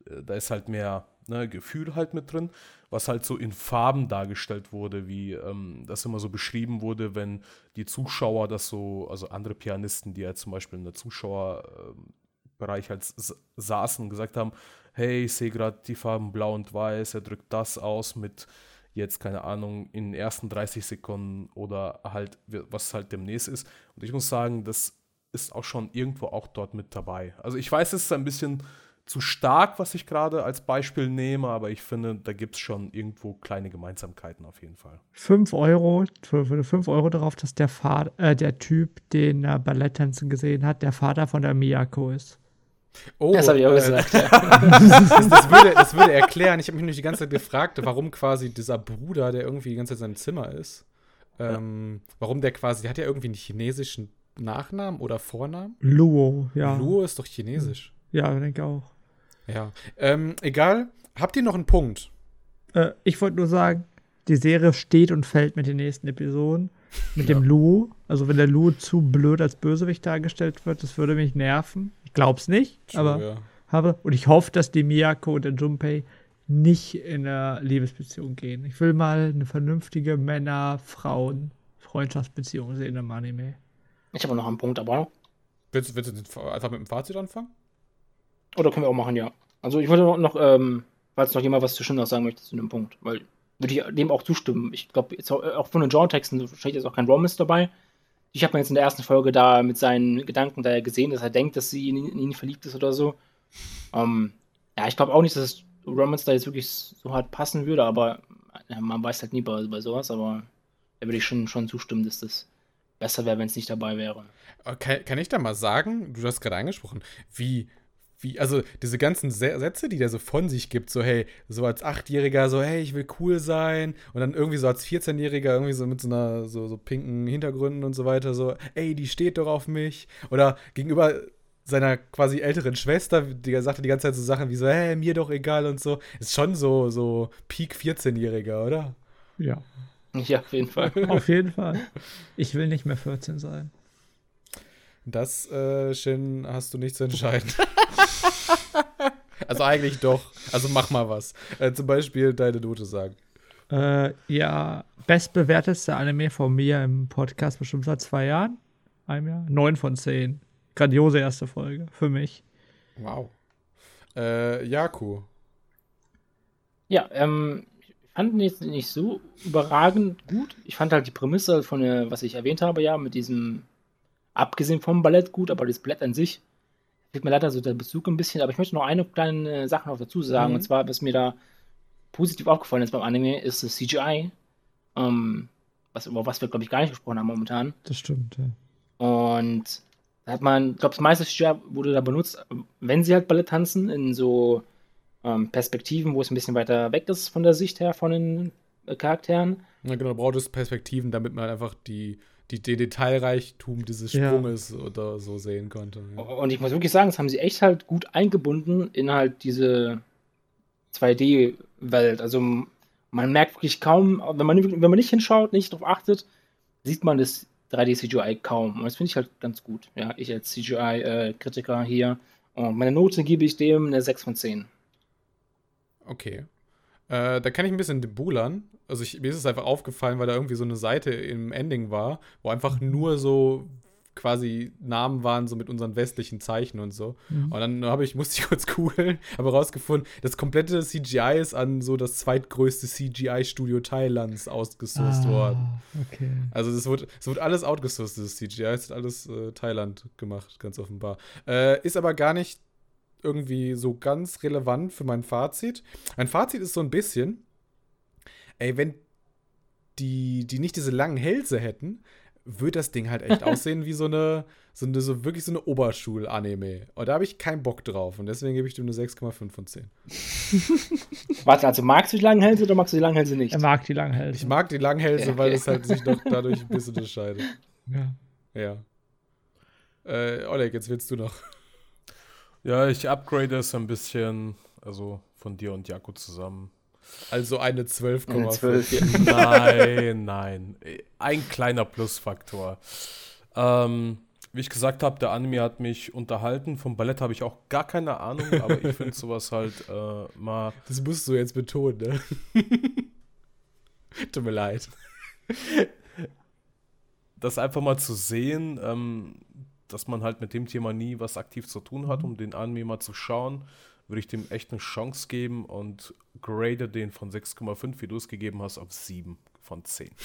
Äh, da ist halt mehr ne, Gefühl halt mit drin, was halt so in Farben dargestellt wurde, wie ähm, das immer so beschrieben wurde, wenn die Zuschauer das so, also andere Pianisten, die ja zum Beispiel in der Zuschauerbereich halt saßen und gesagt haben, hey, ich sehe gerade die Farben blau und weiß, er drückt das aus mit jetzt, keine Ahnung, in den ersten 30 Sekunden oder halt, was halt demnächst ist. Und ich muss sagen, das ist auch schon irgendwo auch dort mit dabei. Also ich weiß, es ist ein bisschen zu stark, was ich gerade als Beispiel nehme, aber ich finde, da gibt es schon irgendwo kleine Gemeinsamkeiten auf jeden Fall. 5 Euro, für 5 Euro darauf, dass der, Vater, äh, der Typ, den er Balletttänzen gesehen hat, der Vater von der Miyako ist. Oh, das habe ich auch äh, gesagt. das, [LAUGHS] das, würde, das würde erklären. Ich habe mich nämlich die ganze Zeit gefragt, warum quasi dieser Bruder, der irgendwie die ganze Zeit in seinem Zimmer ist, ähm, ja. warum der quasi, der hat ja irgendwie einen chinesischen Nachnamen oder Vornamen? Luo, ja. Luo ist doch chinesisch. Ja, ich denke auch. Ja. Ähm, egal. Habt ihr noch einen Punkt? Äh, ich wollte nur sagen, die Serie steht und fällt mit den nächsten Episoden. Mit ja. dem Luo. Also, wenn der Luo zu blöd als Bösewicht dargestellt wird, das würde mich nerven. Ich glaub's nicht, True, aber ja. habe. Und ich hoffe, dass die Miyako und der Junpei nicht in eine Liebesbeziehung gehen. Ich will mal eine vernünftige Männer-Frauen-Freundschaftsbeziehung sehen im Anime. Ich habe noch einen Punkt, aber. Willst, willst du einfach mit dem Fazit anfangen? Oder können wir auch machen, ja. Also ich wollte noch, ähm, falls noch jemand was zu Schindler sagen möchte zu dem Punkt, weil würde ich dem auch zustimmen. Ich glaube, auch von den Genre-Texten steht jetzt auch kein Romance dabei. Ich habe mir jetzt in der ersten Folge da mit seinen Gedanken da gesehen, dass er denkt, dass sie in ihn, in ihn verliebt ist oder so. Ähm, ja, ich glaube auch nicht, dass Romance da jetzt wirklich so hart passen würde, aber ja, man weiß halt nie bei, bei sowas, aber da würde ich schon, schon zustimmen, dass das besser wäre, wenn es nicht dabei wäre. Kann, kann ich da mal sagen, du hast gerade angesprochen, wie wie, also diese ganzen Sätze, die der so von sich gibt, so hey, so als Achtjähriger, so hey, ich will cool sein und dann irgendwie so als 14-Jähriger irgendwie so mit so einer so, so pinken Hintergründen und so weiter, so ey, die steht doch auf mich oder gegenüber seiner quasi älteren Schwester, die sagte die ganze Zeit so Sachen wie so, hey, mir doch egal und so, ist schon so, so Peak 14-Jähriger, oder? Ja. Ja, auf jeden Fall. [LAUGHS] auf jeden Fall. Ich will nicht mehr 14 sein. Das, äh, Shin, hast du nicht zu entscheiden. [LAUGHS] also eigentlich doch. Also mach mal was. Äh, zum Beispiel deine Note sagen. Äh, ja, bestbewerteste Anime von mir im Podcast bestimmt seit zwei Jahren. Einem Jahr. Neun von zehn. Grandiose erste Folge für mich. Wow. Äh, Jaku. Ja, ähm, ich fand ihn jetzt nicht so überragend gut. Ich fand halt die Prämisse von, der, was ich erwähnt habe, ja, mit diesem, abgesehen vom Ballett gut, aber das Ballett an sich fehlt mir leider so der Bezug ein bisschen, aber ich möchte noch eine kleine Sache noch dazu sagen. Mhm. Und zwar, was mir da positiv aufgefallen ist beim Anime, ist das CGI. Ähm, was, über was wir, glaube ich, gar nicht gesprochen haben momentan. Das stimmt, ja. Und da hat man, ich glaube, das meiste CGI wurde da benutzt, wenn sie halt Ballett tanzen, in so ähm, Perspektiven, wo es ein bisschen weiter weg ist von der Sicht her von den äh, Charakteren. Ja, genau, braucht es Perspektiven, damit man einfach die die, den Detailreichtum dieses Sprunges ja. oder so sehen konnte. Ja. Und ich muss wirklich sagen, das haben sie echt halt gut eingebunden in halt diese 2D-Welt. Also man merkt wirklich kaum, wenn man, wenn man nicht hinschaut, nicht darauf achtet, sieht man das 3D-CGI kaum. Und das finde ich halt ganz gut. Ja, ich als CGI-Kritiker hier. Und meine Note gebe ich dem eine 6 von 10. Okay. Äh, da kann ich ein bisschen debulern. Also ich, mir ist es einfach aufgefallen, weil da irgendwie so eine Seite im Ending war, wo einfach nur so quasi Namen waren, so mit unseren westlichen Zeichen und so. Mhm. Und dann habe ich, [LAUGHS] musste ich kurz googeln, habe rausgefunden, das komplette CGI ist an so das zweitgrößte CGI-Studio Thailands ausgesourced worden. Okay. Also es wird, es wird alles outgesourced, das CGI. Es ist alles äh, Thailand gemacht, ganz offenbar. Äh, ist aber gar nicht irgendwie so ganz relevant für mein Fazit. Mein Fazit ist so ein bisschen, ey, wenn die, die nicht diese langen Hälse hätten, würde das Ding halt echt [LAUGHS] aussehen wie so eine, so eine, so wirklich so eine Oberschul-Anime. Und da habe ich keinen Bock drauf. Und deswegen gebe ich dem eine 6,5 von 10. [LAUGHS] Warte, also magst du die langen Hälse oder magst du die langen Hälse nicht? Er mag die langen Hälse. Ich mag die langen Hälse, Okay. weil es halt sich doch dadurch ein bisschen [LAUGHS] unterscheidet. Ja. Ja. Äh, Oleg, jetzt willst du noch. Ja, ich upgrade es ein bisschen, also von dir und Jaco zusammen. Also eine Eine 12,5. 12, ja. Nein, nein. Ein kleiner Plusfaktor. Ähm, wie ich gesagt habe, der Anime hat mich unterhalten. Vom Ballett habe ich auch gar keine Ahnung, aber ich finde [LAUGHS] sowas halt äh, mal. Das musst du jetzt betonen, ne? [LAUGHS] Tut mir leid. Das einfach mal zu sehen, ähm, dass man halt mit dem Thema nie was aktiv zu tun hat, um den Anime mal zu schauen, würde ich dem echt eine Chance geben und grade den von 6,5, wie du es gegeben hast, auf 7 von 10. [LAUGHS]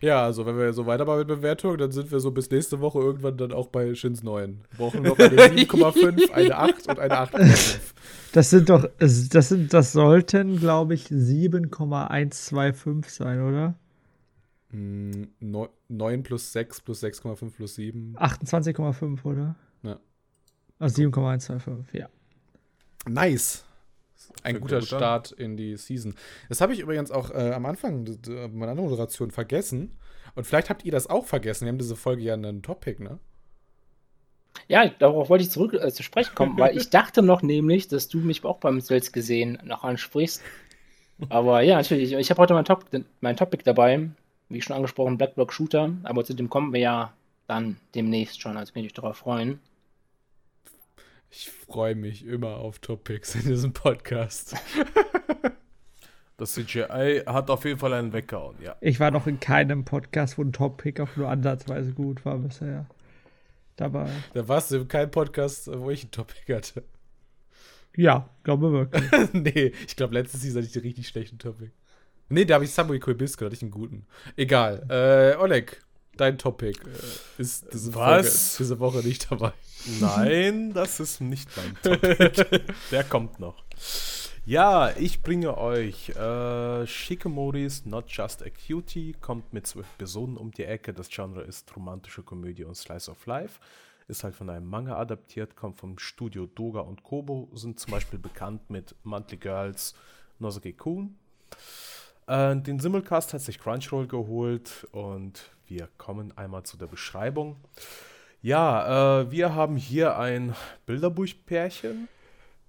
Ja, also wenn wir so weitermachen mit Bewertung, dann sind wir so bis nächste Woche irgendwann dann auch bei Shins 9. Wir brauchen noch [LAUGHS] eine 7,5, eine 8 und eine 8,5. Das sind doch, das sind, das sollten, glaube ich, 7,125 sein, oder? Hm, neu- 9 plus 6 plus 6,5 plus 7. 28,5, oder? Ja. Also 7,125, ja. Nice. Ein guter gut. Start in die Season. Das habe ich übrigens auch äh, am Anfang d- meiner anderen Moderation vergessen. Und vielleicht habt ihr das auch vergessen. Wir haben diese Folge ja einen Topic, ne? Ja, darauf wollte ich zurück äh, zu sprechen kommen, weil ich [LAUGHS] dachte noch nämlich, dass du mich auch beim Selbst gesehen noch ansprichst. Aber ja, natürlich, ich habe heute mein, Top, mein Topic dabei, wie schon angesprochen, Blackblock Shooter, aber zu dem kommen wir ja dann demnächst schon, also kann ich mich darauf freuen. Ich freue mich immer auf Topics in diesem Podcast. [LAUGHS] Das CGI hat auf jeden Fall einen weggehauen, ja. Ich war noch in keinem Podcast, wo ein Top-Pick auch nur ansatzweise gut war bisher. Dabei. Da warst du in keinem Podcast, wo ich einen Topic hatte. Ja, glaube wirklich. [LAUGHS] nee, ich glaube, letztes Season hatte ich den richtig schlechten Topic. Nee, da habe ich Subway Quibisco, hatte ich einen guten. Egal. Äh, Oleg, dein Topic äh, ist diese, Was? Folge, diese Woche nicht dabei. Nein, das ist nicht mein [LAUGHS] Topic. Der kommt noch. Ja, ich bringe euch äh, Shikimoris Not Just a Cutie, kommt mit zwölf Personen um die Ecke. Das Genre ist romantische Komödie und Slice of Life. Ist halt von einem Manga adaptiert, kommt vom Studio Doga und Kobo, sind zum Beispiel bekannt mit Monthly Girls, Nozoke Kun. Äh, den Simulcast hat sich Crunchyroll geholt und wir kommen einmal zu der Beschreibung. Ja, äh, wir haben hier ein Bilderbuchpärchen.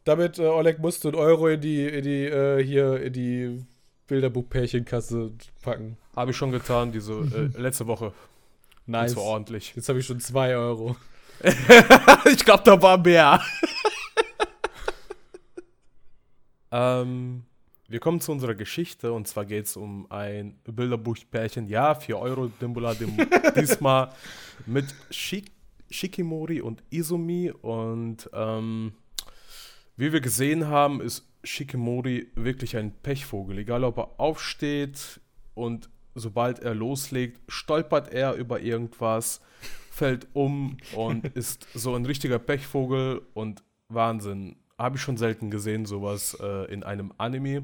Damit, äh, Oleg, musst du einen Euro in die, in die, äh, hier, in die Bilderbuch-Pärchenkasse packen. Habe ich schon getan, diese äh, [LAUGHS] letzte Woche. Nice. So ordentlich. Jetzt habe ich schon zwei Euro. [LAUGHS] ich glaube, da war mehr. [LAUGHS] ähm, wir kommen zu unserer Geschichte und zwar geht es um ein Bilderbuchpärchen. Ja, 4 Euro Dimbula, dem, [LAUGHS] diesmal mit Shik Shikimori und Izumi. Und ähm, wie wir gesehen haben, ist Shikimori wirklich ein Pechvogel. Egal, ob er aufsteht und sobald er loslegt, stolpert er über irgendwas, fällt um und [LAUGHS] ist so ein richtiger Pechvogel und Wahnsinn. Habe ich schon selten gesehen, sowas äh, in einem Anime.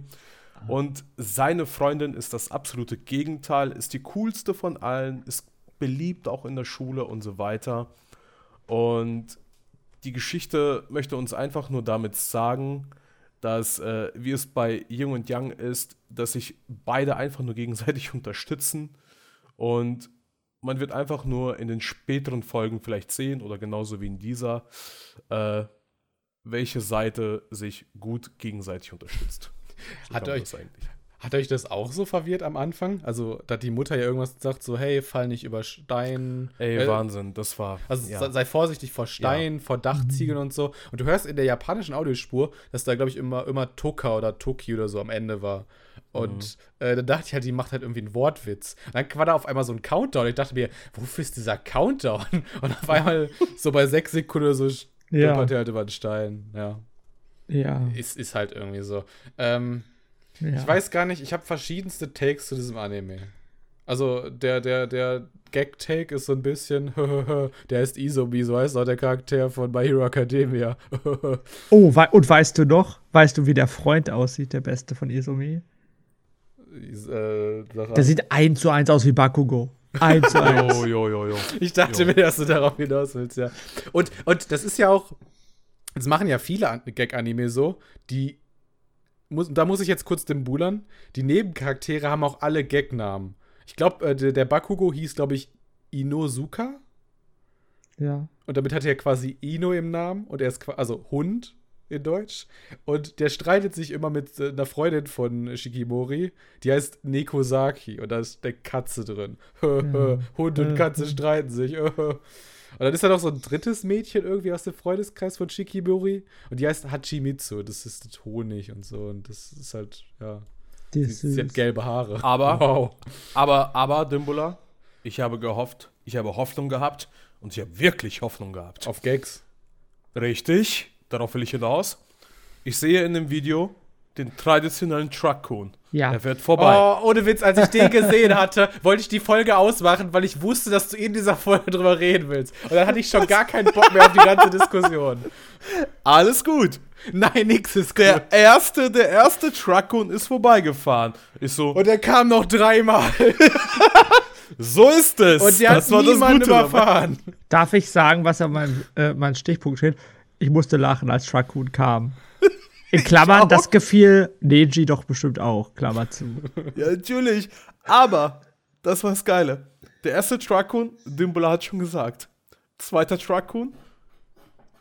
Und seine Freundin ist das absolute Gegenteil, ist die coolste von allen, ist beliebt auch in der Schule und so weiter. Und die Geschichte möchte uns einfach nur damit sagen, dass, äh, wie es bei Yin und Yang ist, dass sich beide einfach nur gegenseitig [LAUGHS] unterstützen. Und man wird einfach nur in den späteren Folgen vielleicht sehen, oder genauso wie in dieser, äh, welche Seite sich gut gegenseitig unterstützt. So Hat euch-. Hat euch das auch so verwirrt am Anfang? Also, da die Mutter ja irgendwas sagt, so, hey, fall nicht über Stein. Ey, Äh, Wahnsinn, das war. Also ja. sei- vorsichtig vor Stein, vor Dachziegeln und so. Und du hörst in der japanischen Audiospur, dass da, glaube ich, immer, immer Toka oder Toki oder so am Ende war. Und äh, dann dachte ich halt, die macht halt irgendwie einen Wortwitz. Und dann war da auf einmal so ein Countdown. Ich dachte mir, wofür ist dieser Countdown? [LAUGHS] Und auf einmal so bei sechs Sekunden oder so Ja. er halt über den Stein. Ja, Ja. ist, ist halt irgendwie so. Ähm, ja. ich weiß gar nicht, ich habe verschiedenste Takes zu diesem Anime. Also der, der, der Gag-Take ist so ein bisschen, [LAUGHS] der ist Isomi, so heißt auch der Charakter von My Hero Academia. [LAUGHS] Oh, wei und weißt du noch? Weißt du, wie der Freund aussieht, der beste von Izumi? Is- äh, Der sieht eins zu eins aus wie Bakugo. Eins zu eins. Jo, jo, jo, jo. Ich dachte mir, dass du darauf hinaus willst, ja. Und, und das ist ja auch, das machen ja viele An- Gag-Anime so, die, muss, da muss ich jetzt kurz den bullern, die Nebencharaktere haben auch alle Gag-Namen. Ich glaube, äh, der, der Bakugo hieß, glaube ich, Inosuka. Ja. Und damit hat er quasi Ino im Namen und er ist qua- also Hund in Deutsch. Und der streitet sich immer mit äh, einer Freundin von Shikimori, die heißt Nekosaki und da ist eine Katze drin. [LAUGHS] Hund und Katze streiten sich. [LAUGHS] und dann ist da noch so ein drittes Mädchen irgendwie aus dem Freundeskreis von Shikimori und die heißt Hachimitsu. Das ist das Honig und so und das ist halt, ja. Die Sie, sie hat gelbe Haare. Aber- [LAUGHS] Wow. Aber, aber, Dimbula, ich habe gehofft, ich habe Hoffnung gehabt und ich habe wirklich Hoffnung gehabt. Auf Gags. Richtig, darauf will ich hinaus. Ich sehe in dem Video den traditionellen Truck-Kun. Ja. Er fährt vorbei. Oh, ohne Witz, als ich den gesehen hatte, wollte ich die Folge ausmachen, weil ich wusste, dass du in dieser Folge drüber reden willst. Und dann hatte ich schon gar keinen Bock mehr auf die ganze Diskussion. Alles gut. Nein, nix ist gut. Der erste, der erste Truck-Kun ist vorbeigefahren. Ich so, Und er kam noch dreimal. [LAUGHS] so ist es. Und der das hat war das niemanden Gute dabei. überfahren. Darf ich sagen, was an meinem äh, mein Stichpunkt steht? Ich musste lachen, als Truckhoon kam. [LAUGHS] In Klammern, das gefiel Neji doch bestimmt auch, Klammer zu. [LAUGHS] Ja, natürlich. Aber, das war das Geile. Der erste Truck-Kun, Dimbula hat schon gesagt. Zweiter Truck-Kun,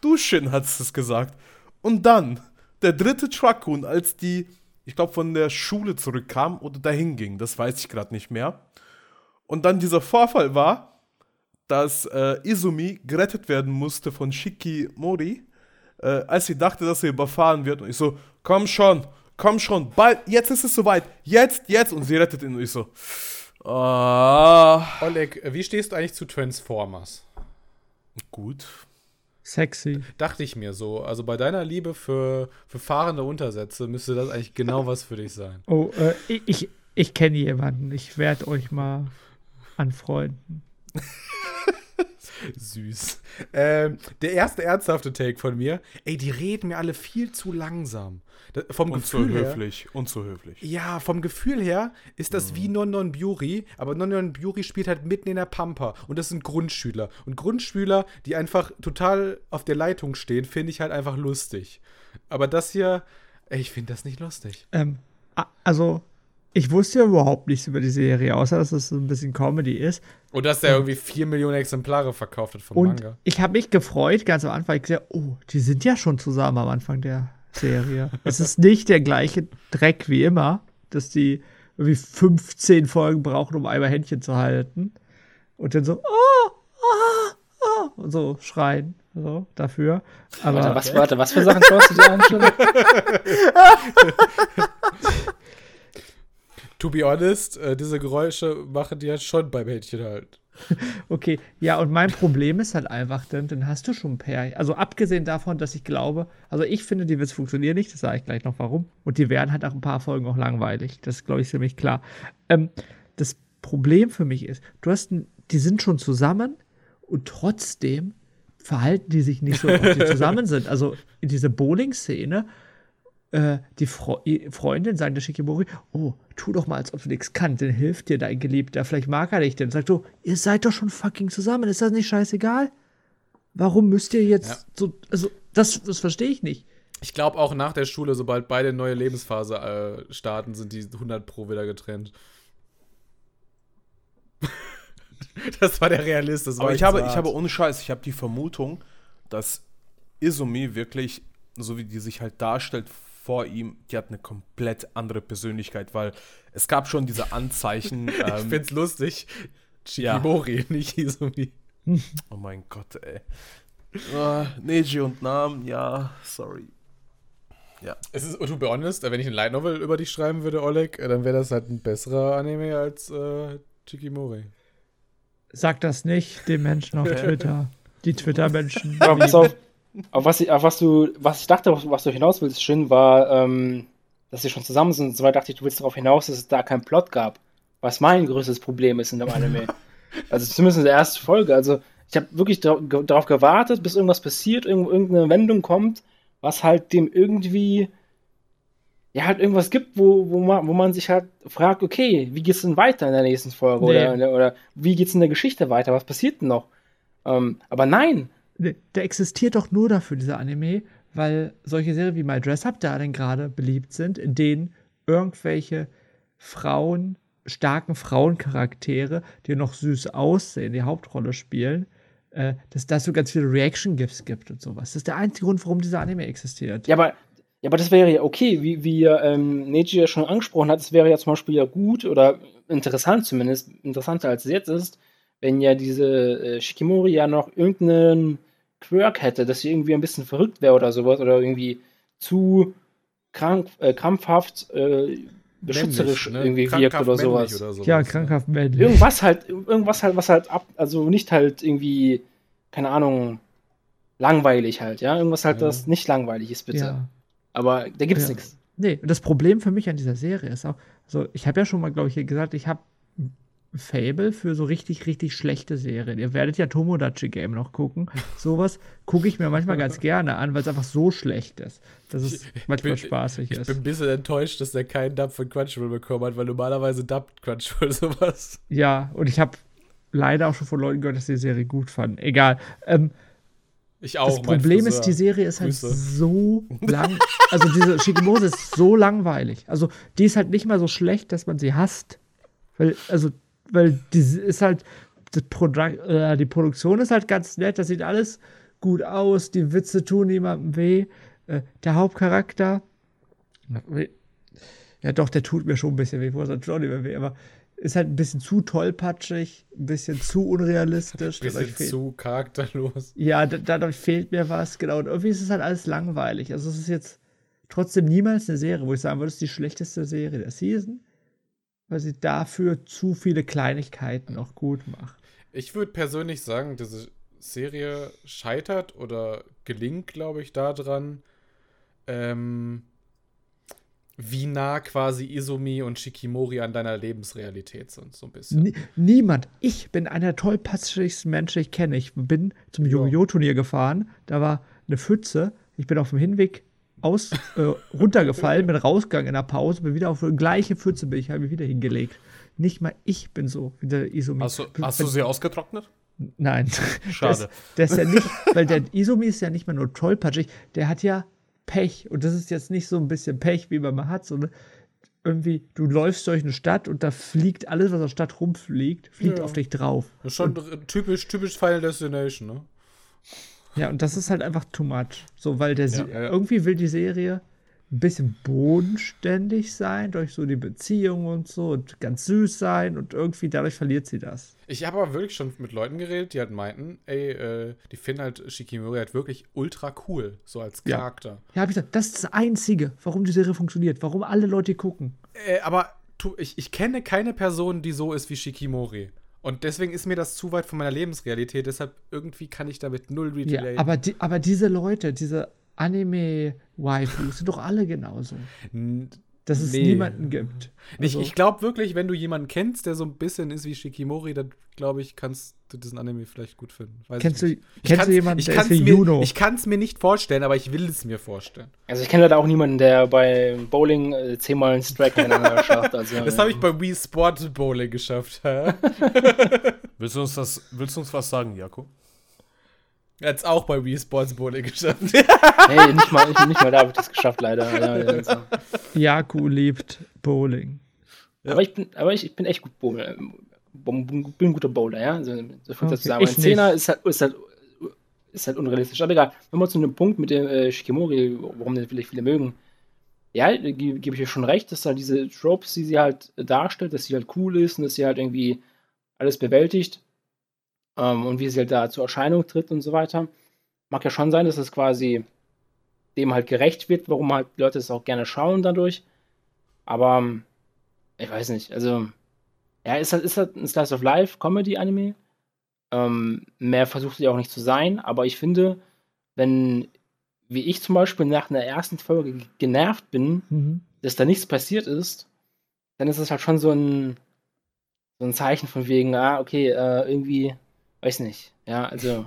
Dushin hat es gesagt. Und dann, der dritte Truck-Kun, als die, ich glaube, von der Schule zurückkam oder dahin ging, das weiß ich gerade nicht mehr. Und dann dieser Vorfall war, dass äh, Izumi gerettet werden musste von Shikimori, äh, als sie dachte, dass sie überfahren wird. Und ich so, komm schon, komm schon, bald, jetzt ist es soweit, jetzt, jetzt. Und sie rettet ihn. Und ich so, ah, Oleg, wie stehst du eigentlich zu Transformers? gut. Sexy. Dachte ich mir so. Also bei deiner Liebe für, für fahrende Untersätze müsste das eigentlich genau was für dich sein. Oh, äh, ich, ich, ich kenne jemanden. Ich werde euch mal anfreunden. [LAUGHS] Süß. Ähm, der erste ernsthafte Take von mir. Ey, die reden mir alle viel zu langsam. Da, vom Und zu Gefühl her. höflich, und zu höflich. Ja, vom Gefühl her ist das wie Non Non Buri, aber Non Non Buri spielt halt mitten in der Pampa und das sind Grundschüler. Und Grundschüler, die einfach total auf der Leitung stehen, finde ich halt einfach lustig. Aber das hier, ey, ich finde das nicht lustig. Ähm, also, ich wusste ja überhaupt nichts über die Serie, außer dass es so ein bisschen Comedy ist. Und dass der irgendwie 4 Millionen Exemplare verkauft hat vom Und Manga. ich habe mich gefreut, ganz am Anfang. Ich gesagt, oh, die sind ja schon zusammen am Anfang der Serie. [LAUGHS] es ist nicht der gleiche Dreck wie immer, dass die irgendwie 15 Folgen brauchen, um einmal Händchen zu halten. Und dann so, oh, ah, ah, und so schreien. So, dafür. Aber Warte, was, warte, was für Sachen schaust du dir an? [LAUGHS] To be honest, äh, diese Geräusche machen die halt schon beim Händchen halt. [LAUGHS] Okay, ja, und mein Problem ist halt einfach, dann, dann hast du schon Pärchen. Also abgesehen davon, dass ich glaube, also ich finde, die Witze funktionieren nicht, das sage ich gleich noch warum. Und die werden halt nach ein paar Folgen auch langweilig. Das glaube ich ziemlich klar. Ähm, das Problem für mich ist, du hast, ein, die sind schon zusammen und trotzdem verhalten die sich nicht so, ob die [LAUGHS] zusammen sind. Also in diese Bowling-Szene, äh, die Fro die Freundin sagt der Shikimori, oh, tu doch mal, als ob du nichts kannst, dann hilft dir dein Geliebter, vielleicht mag er dich denn. Sagt du, ihr seid doch schon fucking zusammen, ist das nicht scheißegal? Warum müsst ihr jetzt Ja. so, also, das, das verstehe ich nicht. Ich glaube auch nach der Schule, sobald beide neue Lebensphase äh, starten, sind die 100 pro wieder getrennt. [LAUGHS] das war der Realist. Das war Aber ich habe, so ich habe ohne Scheiß, ich habe die Vermutung, dass Izumi wirklich, so wie die sich halt darstellt, vor ihm, die hat eine komplett andere Persönlichkeit, weil es gab schon diese Anzeichen. [LAUGHS] ich ähm, find's lustig. Shikimori, [LAUGHS] nicht Izumi. oh mein Gott, ey. Uh, Neji und Namen, ja, sorry. Es ist, to be honest, wenn ich eine Light Novel über dich schreiben würde, Oleg, dann wäre das halt ein besserer Anime als äh, Shikimori. Sag das nicht den Menschen auf [LAUGHS] Twitter. Die Twitter-Menschen. Aber pass auf, auf was, ich, auf was du, was ich dachte, was du hinaus willst, schön war, ähm, dass sie schon zusammen sind und so weiter, dachte ich, du willst darauf hinaus, dass es da keinen Plot gab. Was mein größtes Problem ist in dem Anime. [LAUGHS] also zumindest in der ersten Folge. Also ich habe wirklich darauf, gewartet, bis irgendwas passiert, irgend, irgendeine Wendung kommt, was halt dem irgendwie ja halt irgendwas gibt, wo, wo, man, wo man sich halt fragt, okay, wie geht's denn weiter in der nächsten Folge? Nee. Oder, oder wie geht's in der Geschichte weiter? Was passiert denn noch? Ähm, aber nein, Der der existiert doch nur dafür, dieser Anime, weil solche Serien wie My Dress Up Darling gerade beliebt sind, in denen irgendwelche Frauen, starken Frauencharaktere, die noch süß aussehen, die Hauptrolle spielen, äh, dass da so ganz viele Reaction-GIFs gibt und sowas. Das ist der einzige Grund, warum dieser Anime existiert. Ja, aber, ja, aber das wäre ja okay, wie, wie ähm, Neji ja schon angesprochen hat, es wäre ja zum Beispiel ja gut oder interessant zumindest, interessanter als es jetzt ist, wenn ja diese äh, Shikimori ja noch irgendeinen Quirk hätte, dass sie irgendwie ein bisschen verrückt wäre oder sowas oder irgendwie zu krank, äh, krampfhaft äh, beschützerisch Männlich, ne? irgendwie Krankhaft wirkt oder sowas. Oder sowas Ja, ne? krankhaft männlich. Irgendwas halt, irgendwas halt, was halt ab, also nicht halt irgendwie, keine Ahnung, langweilig halt, ja. Irgendwas halt, Ja. das nicht langweilig ist, bitte. Ja. Aber da gibt's Ja. nichts. Nee, und das Problem für mich an dieser Serie ist auch, also ich habe ja schon mal, glaube ich, hier gesagt, ich habe Fable für so richtig, richtig schlechte Serien. Ihr werdet ja Tomodachi Game noch gucken. Sowas gucke ich mir manchmal ganz [LAUGHS] gerne an, weil es einfach so schlecht ist, dass es manchmal bin- spaßig Ich ist. bin ein bisschen enttäuscht, dass der keinen Dub von Crunchyroll bekommen hat, weil normalerweise dubbt Crunchyroll [LAUGHS] sowas. Ja, und ich habe leider auch schon von Leuten gehört, dass die Serie gut fanden. Egal. Ähm, Ich auch. das Problem ist, die Serie ist halt Grüße. so lang. Also diese Shikimose ist so langweilig. Also die ist halt nicht mal so schlecht, dass man sie hasst. Weil, also, weil die ist halt, das Produ äh, die Produktion ist halt ganz nett, das sieht alles gut aus, die Witze tun niemandem weh. Äh, der Hauptcharakter, ja doch, der tut mir schon ein bisschen weh, wo es schon nicht mehr weh, aber ist halt ein bisschen zu tollpatschig, ein bisschen zu unrealistisch. Bisschen Dadurch fehlt- zu charakterlos. ja, da- dadurch fehlt mir was, genau. Und irgendwie ist es halt alles langweilig. Also es ist jetzt trotzdem niemals eine Serie, wo ich sagen würde, es ist die schlechteste Serie der Season, weil sie dafür zu viele Kleinigkeiten auch gut macht. Ich würde persönlich sagen, diese Serie scheitert oder gelingt, glaube ich, daran, ähm, wie nah quasi Izumi und Shikimori an deiner Lebensrealität sind, so ein bisschen. Nie, niemand. Ich bin einer der tollpatschigsten Menschen, ich kenne. Ich bin zum Ja. Yu-Gi-Oh!-Turnier gefahren. Da war eine Pfütze. Ich bin auf dem Hinweg aus, äh, runtergefallen, bin rausgegangen in der Pause, bin wieder auf die gleiche Pfütze, bin ich habe mich wieder hingelegt. Nicht mal ich bin so wie der Izumi. Hast du, hast du sie ausgetrocknet? Nein. Schade. [LAUGHS] Der ist, der ist ja nicht, weil der Izumi ist ja nicht mehr nur tollpatschig, der hat ja Pech. Und das ist jetzt nicht so ein bisschen Pech, wie man mal hat, sondern irgendwie, du läufst durch eine Stadt und da fliegt alles, was aus der Stadt rumfliegt, fliegt Ja. auf dich drauf. Das ist schon typisch, typisch Final Destination, ne? Ja, und das ist halt einfach too much. So, weil der Se- ja, ja. irgendwie will die Serie ein bisschen bodenständig sein, durch so die Beziehung und so und ganz süß sein und irgendwie dadurch verliert sie das. Ich habe aber wirklich schon mit Leuten geredet, die halt meinten, ey, äh, die finden halt Shikimori halt wirklich ultra cool, so als Ja. Charakter. Ja, hab ich gesagt, das ist das Einzige, warum die Serie funktioniert, warum alle Leute gucken. Äh, aber tu, ich, ich kenne keine Person, die so ist wie Shikimori. Und deswegen ist mir das zu weit von meiner Lebensrealität, deshalb irgendwie kann ich damit null Ja, relate. aber, die, aber diese Leute, diese Anime-Waifus, sind doch alle genauso. Dass es Nee. niemanden gibt. Ich, Also, ich glaube wirklich, wenn du jemanden kennst, der so ein bisschen ist wie Shikimori, dann glaube ich, kannst du diesen Anime vielleicht gut finden. Weiß kennst ich du. Ich kennst du jemanden, ich der ist wie mir, Juno? Ich kann es mir nicht vorstellen, aber ich will es mir vorstellen. Also ich kenne leider auch niemanden, der bei Bowling äh, zehnmal einen Strike hintereinander [LAUGHS] schafft. Also, Das habe ich bei Wii Sport Bowling geschafft. Willst du uns, das, willst du uns was sagen, Jako? Jetzt auch bei Wii Sports Bowling [LAUGHS] geschafft. Hey, nicht mal, nicht, nicht mal da habe ich das geschafft, leider. Ja, ja, also. Jaku liebt Bowling. Aber, ich bin, aber ich, ich bin echt gut Bowler. Bin ein guter Bowler, ja. Also, so viel Okay, ich Ein Zehner ist halt, ist, halt, ist halt unrealistisch. Aber egal, wenn wir zu einem Punkt mit dem äh, Shikimori, warum den vielleicht viele mögen. ja, gebe geb ich ihr schon recht, dass da diese Tropes, die sie halt darstellt, dass sie halt cool ist und dass sie halt irgendwie alles bewältigt ähm, und wie sie halt da zur Erscheinung tritt und so weiter. Mag ja schon sein, dass es quasi dem halt gerecht wird, warum halt Leute es auch gerne schauen dadurch. Aber ähm, ich weiß nicht, also ja, ist halt, ist halt ein Slice of Life Comedy-Anime. Ähm, mehr versucht sie auch nicht zu sein, aber ich finde, wenn, wie ich zum Beispiel nach einer ersten Folge genervt bin, Mhm. dass da nichts passiert ist, dann ist es halt schon so ein, so ein Zeichen von wegen, ah, okay, äh, irgendwie, weiß nicht. Ja, also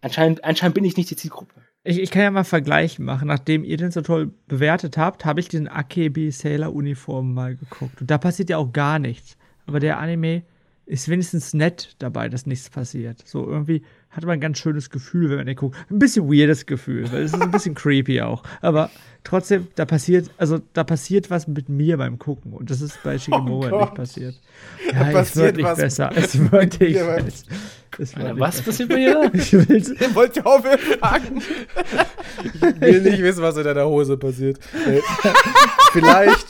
anscheinend, anscheinend bin ich nicht die Zielgruppe. Ich, ich kann ja mal einen Vergleich machen. Nachdem ihr den so toll bewertet habt, habe ich diesen AKB Sailor Uniform mal geguckt. Und da passiert ja auch gar nichts. Aber der Anime ist wenigstens nett dabei, dass nichts passiert. So irgendwie hat man ein ganz schönes Gefühl, wenn man den guckt. Ein bisschen weirdes Gefühl, weil es ist ein bisschen [LAUGHS] creepy auch. Aber trotzdem, da passiert, also da passiert was mit mir beim Gucken. Und das ist bei Shigemura Gott. nicht passiert. Ja, es passiert wird nicht was besser. Es wird nicht besser. Es wird nicht Was passiert bei dir? Ich will's, Ihr wollt ja aufhören fragen. Ich will nicht wissen, was in deiner Hose passiert. Vielleicht,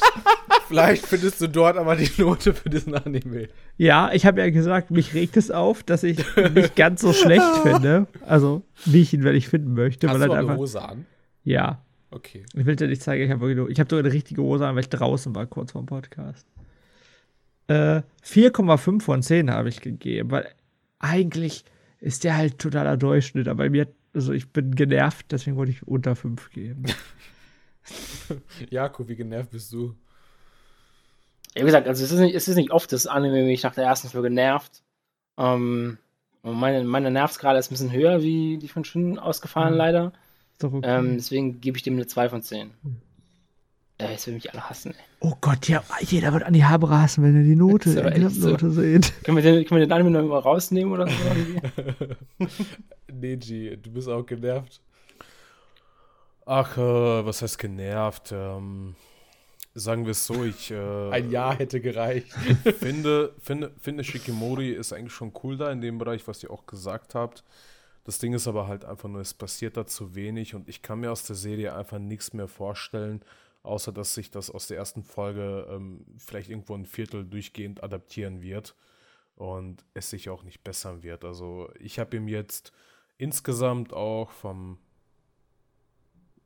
vielleicht findest du dort aber die Note für diesen Anime. Ja, ich habe ja gesagt, mich regt es auf, dass ich ihn nicht ganz so schlecht [LAUGHS] finde. Also, wie ich ihn, wenn ich finden möchte. Hast weil du halt auch eine einfach, Hose an? ja, Okay. ich will dir nicht zeigen, ich habe habe sogar eine richtige Hose an, weil ich draußen war, kurz vor dem Podcast. Äh, 4,5 von 10 habe ich gegeben, weil eigentlich ist der halt totaler Durchschnitt, aber mir, also ich bin genervt, deswegen wollte ich unter 5 geben. [LAUGHS] [LAUGHS] Jakob, wie genervt bist du? Ja, wie gesagt, also es ist nicht, es ist nicht oft, dass Anime mich nach der ersten Folge nervt. Ähm, und meine, meine Nervskala ist ein bisschen höher, wie die von Shin ausgefallen, Mhm. leider. Ist doch okay. Ähm, deswegen gebe ich dem eine 2 von 10. Ja, jetzt will mich alle hassen, ey. oh Gott, ja, jeder wird an die Haare hassen, wenn er die Note, aber die echt so. Note sieht. Können wir den, können wir den Anime noch mal rausnehmen oder so? [LAUGHS] irgendwie? Neji, du bist auch genervt. Ach, äh, was heißt genervt? Ähm, sagen wir es so, ich äh, Ein Jahr hätte gereicht. finde, finde, finde Shikimori ist eigentlich schon cool da in dem Bereich, was ihr auch gesagt habt. Das Ding ist aber halt einfach nur, es passiert da zu wenig und ich kann mir aus der Serie einfach nichts mehr vorstellen, außer dass sich das aus der ersten Folge ähm, vielleicht irgendwo ein Viertel durchgehend adaptieren wird und es sich auch nicht bessern wird. Also ich habe ihm jetzt insgesamt auch vom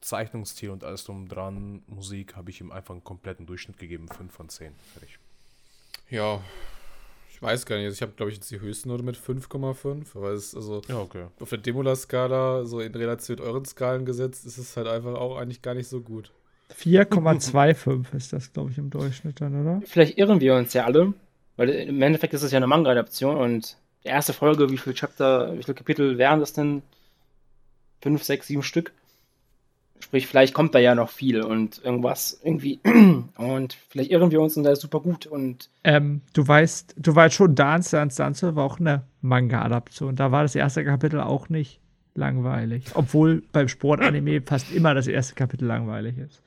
Zeichnungsstil und alles drum dran, Musik, habe ich ihm einfach einen kompletten Durchschnitt gegeben, 5 von 10. Fertig. Ja, ich weiß gar nicht. Also ich habe, glaube ich, jetzt die höchste Note mit 5,5. Aber es ist also Ja, okay. auf der Demula-Skala, so in Relation mit euren Skalen gesetzt, ist es halt einfach auch eigentlich gar nicht so gut. 4,25 ist das, glaube ich, im Durchschnitt dann, oder? Vielleicht irren wir uns ja alle, weil im Endeffekt ist es ja eine Manga-Adaption und die erste Folge, wie viele Chapter, wie viele Kapitel wären das denn? Fünf, sechs, sieben Stück. Sprich, vielleicht kommt da ja noch viel und irgendwas irgendwie. [CLEARS THROAT] Und vielleicht irren wir uns und da ist super gut. Und Ähm, du weißt, du weißt schon, Dance, Dance, Dance war auch eine Manga-Adaption. Da war das erste Kapitel auch nicht langweilig. Obwohl beim Sportanime [CLEARS THROAT] fast immer das erste Kapitel langweilig ist.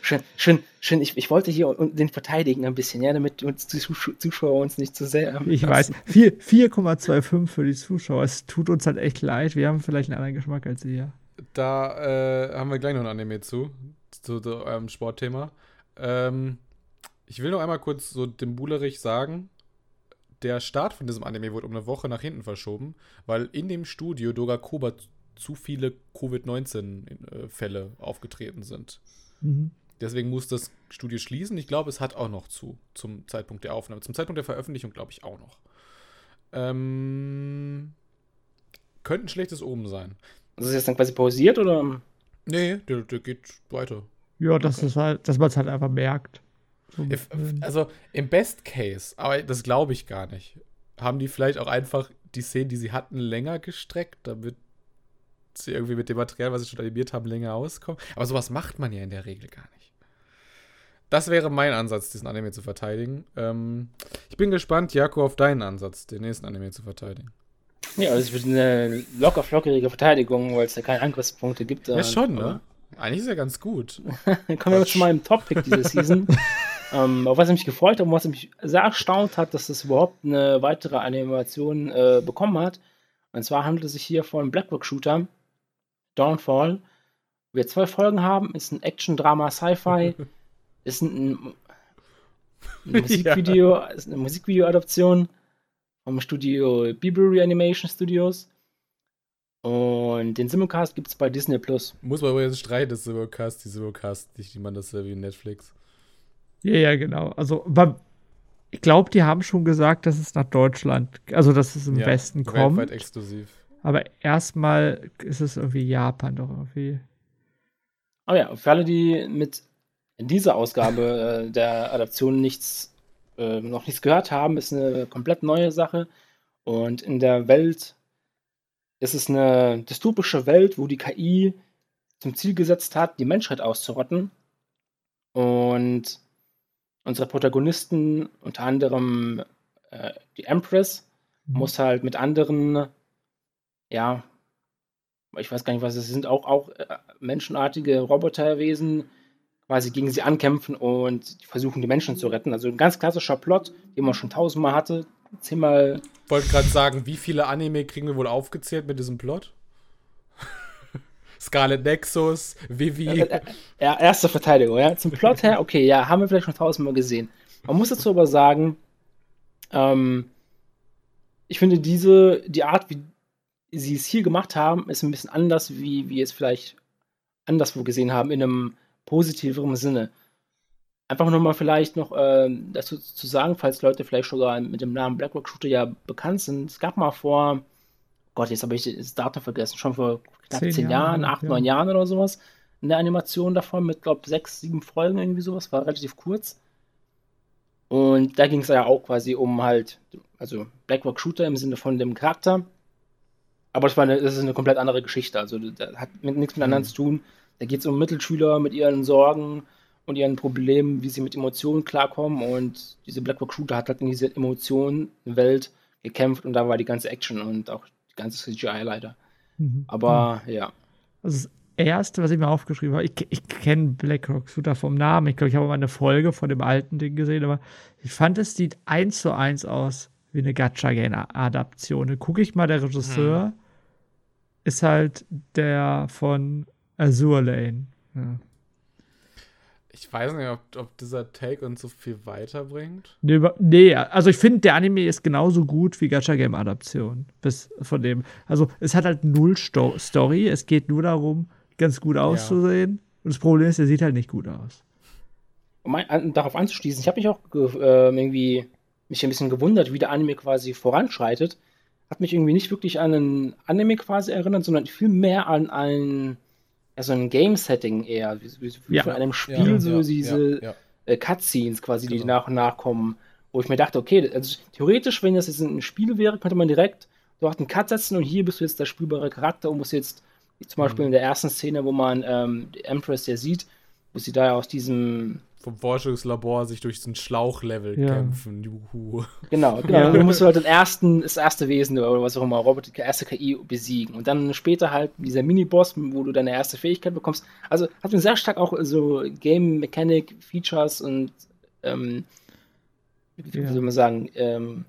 schön, schön, schön. Ich, ich wollte hier den verteidigen ein bisschen, ja, damit uns die Zusch- Zuschauer uns nicht zu sehr. ähm, Ich weiß. Vier- 4,25 für die Zuschauer. Es tut uns halt echt leid. Wir haben vielleicht einen anderen Geschmack als ihr. Da äh, haben wir gleich noch ein Anime zu, zu, zu eurem Sportthema. Ähm, ich will noch einmal kurz so dem Bulerich sagen, der Start von diesem Anime wurde um eine Woche nach hinten verschoben, weil in dem Studio Dogakoba zu viele Covid-19-Fälle aufgetreten sind. Mhm. Deswegen muss das Studio schließen. Ich glaube, es hat auch noch zu, zum Zeitpunkt der Aufnahme. Zum Zeitpunkt der Veröffentlichung glaube ich auch noch. Ähm, könnte ein schlechtes Oben sein. Das ist jetzt dann quasi pausiert oder? Nee, der, der geht weiter. Ja, das ist halt, dass man es halt einfach merkt. So If, mittendrin. also im Best Case, aber das glaube ich gar nicht, haben die vielleicht auch einfach die Szenen, die sie hatten, länger gestreckt, damit sie irgendwie mit dem Material, was sie schon animiert haben, länger auskommen. Aber sowas macht man ja in der Regel gar nicht. Das wäre mein Ansatz, diesen Anime zu verteidigen. Ähm, ich bin gespannt, Jako, auf deinen Ansatz, den nächsten Anime zu verteidigen. Ja, also es wird eine locker flockige Verteidigung, weil es ja keine Angriffspunkte gibt. Ja, schon, ne? Eigentlich ist er ganz gut. Dann [LAUGHS] kommen wir zu meinem Top-Pick diese Season. [LAUGHS] ähm, auf was mich gefreut hat und was mich sehr erstaunt hat, dass das überhaupt eine weitere Animation äh, bekommen hat. Und zwar handelt es sich hier von Blackrock Shooter, Dawnfall. Wir zwei Folgen haben, ist ein Action-Drama, Sci-Fi. [LAUGHS] Ist ein, ein Musikvideo, ist eine Musikvideo-Adaption vom Studio Bieber Animation Studios. Und den Simulcast gibt es bei Disney Plus. Muss man aber jetzt streiten, das Simulcast, die Simulcast, nicht die man das wie Netflix. Ja, ja, genau. Also, aber ich glaube, die haben schon gesagt, dass es nach Deutschland, also dass es im Ja, Westen kommt. Weltweit exklusiv. Aber erstmal ist es irgendwie Japan doch irgendwie. Aber ja, für alle, die mit dieser Ausgabe äh, der Adaption nichts, äh, noch nichts gehört haben, ist eine komplett neue Sache. Und in der Welt ist es eine dystopische Welt, wo die KI zum Ziel gesetzt hat, die Menschheit auszurotten. Und unsere Protagonisten, unter anderem äh, die Empress, muss halt mit anderen, ja, ich weiß gar nicht, was es sind, auch, auch äh, menschenartige Roboterwesen quasi gegen sie ankämpfen und versuchen, die Menschen zu retten. Also ein ganz klassischer Plot, den man schon tausendmal hatte. Zehnmal. Wollte gerade sagen, wie viele Anime kriegen wir wohl aufgezählt mit diesem Plot? [LAUGHS] Scarlet Nexus, Vivi. Äh, äh, ja, erste Verteidigung, ja. Zum Plot her, okay, ja, haben wir vielleicht schon tausendmal gesehen. Man muss dazu aber sagen, ähm, ich finde diese, die Art, wie sie es hier gemacht haben, ist ein bisschen anders, wie wir es vielleicht anderswo gesehen haben, in einem positiveren Sinne. Einfach nochmal vielleicht noch ähm, dazu zu sagen, falls Leute vielleicht sogar mit dem Namen Blackrock Shooter ja bekannt sind. Es gab mal vor, Gott, jetzt habe ich das Datum vergessen, schon vor knapp Zehn zehn, Jahren, Jahren, acht, ja. neun Jahren oder sowas, eine Animation davon mit, glaube sechs, sieben Folgen irgendwie sowas, war relativ kurz. Und da ging es ja auch quasi um halt, also Blackrock Shooter im Sinne von dem Charakter. Aber das, war eine, das ist eine komplett andere Geschichte. Also das hat mit, nichts miteinander Mhm. zu tun. Da geht es um Mittelschüler mit ihren Sorgen und ihren Problemen, wie sie mit Emotionen klarkommen. Und diese Blackrock Shooter hat halt in dieser Emotionenwelt gekämpft und da war die ganze Action und auch die ganze CGI leider. Mhm. Aber ja. Also das erste, was ich mir aufgeschrieben habe, ich, ich kenne BlackRock Shooter vom Namen. Ich glaube, ich habe mal eine Folge von dem alten Ding gesehen, aber ich fand, es sieht eins zu eins aus wie eine Gacha-Game-Adaption. Gucke ich mal, der Regisseur ist halt der von Azure Lane. Ja. Ich weiß nicht, ob, ob dieser Take uns so viel weiterbringt. Nee, nee, also ich finde, der Anime ist genauso gut wie Gacha-Game-Adaption. Bis von dem. Also es hat halt null Sto Story. Es geht nur darum, ganz gut auszusehen. Und das Problem ist, er sieht halt nicht gut aus. Um ein, an, darauf anzuschließen, ich habe mich auch äh, irgendwie mich ein bisschen gewundert, wie der Anime quasi voranschreitet. Hat mich irgendwie nicht wirklich an einen Anime quasi erinnert, sondern viel mehr an ein, ja, so ein Game-Setting eher, wie, wie, Ja. von einem Spiel, so diese ja, ja. äh, Cutscenes quasi, die Genau. nach und nach kommen, wo ich mir dachte, okay, also theoretisch, wenn das jetzt ein Spiel wäre, könnte man direkt dort einen Cut setzen und hier bist du jetzt der spielbare Charakter und musst jetzt, wie zum Beispiel in der ersten Szene, wo man ähm, die Empress ja sieht, wo sie da aus diesem Vom Forschungslabor sich durch so ein Schlauchlevel Ja. kämpfen. Juhu. Genau, [LAUGHS] genau. Ja. Du musst halt den ersten, das erste Wesen oder was auch immer, Roboter, die erste KI besiegen. Und dann später halt dieser Miniboss, wo du deine erste Fähigkeit bekommst. Also hat mir sehr stark auch so Game Mechanic Features und ähm, wie Ja. soll man sagen, ähm,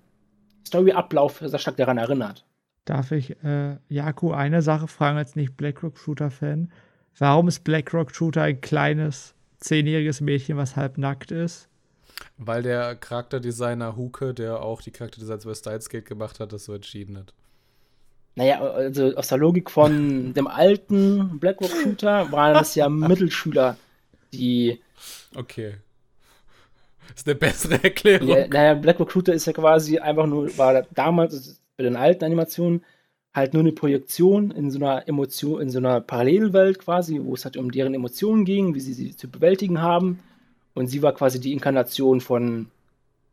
Story-Ablauf sehr stark daran erinnert. Darf ich äh, Jaku eine Sache fragen als nicht BlackRock Shooter-Fan? Warum ist BlackRock Shooter ein kleines, zehnjähriges Mädchen, was halb nackt ist? Weil der Charakterdesigner Huke, der auch die Charakterdesigns bei Styles gemacht hat, das so entschieden hat. Naja, also aus der Logik von [LAUGHS] dem alten BlackRock Shooter waren das ja Mittelschüler, die Okay. Ist eine bessere Erklärung. Ja, naja, Black Recruiter ist ja quasi einfach nur, war damals also bei den alten Animationen halt nur eine Projektion in so einer Emotion, in so einer Parallelwelt quasi, wo es halt um deren Emotionen ging, wie sie sie zu bewältigen haben. Und sie war quasi die Inkarnation von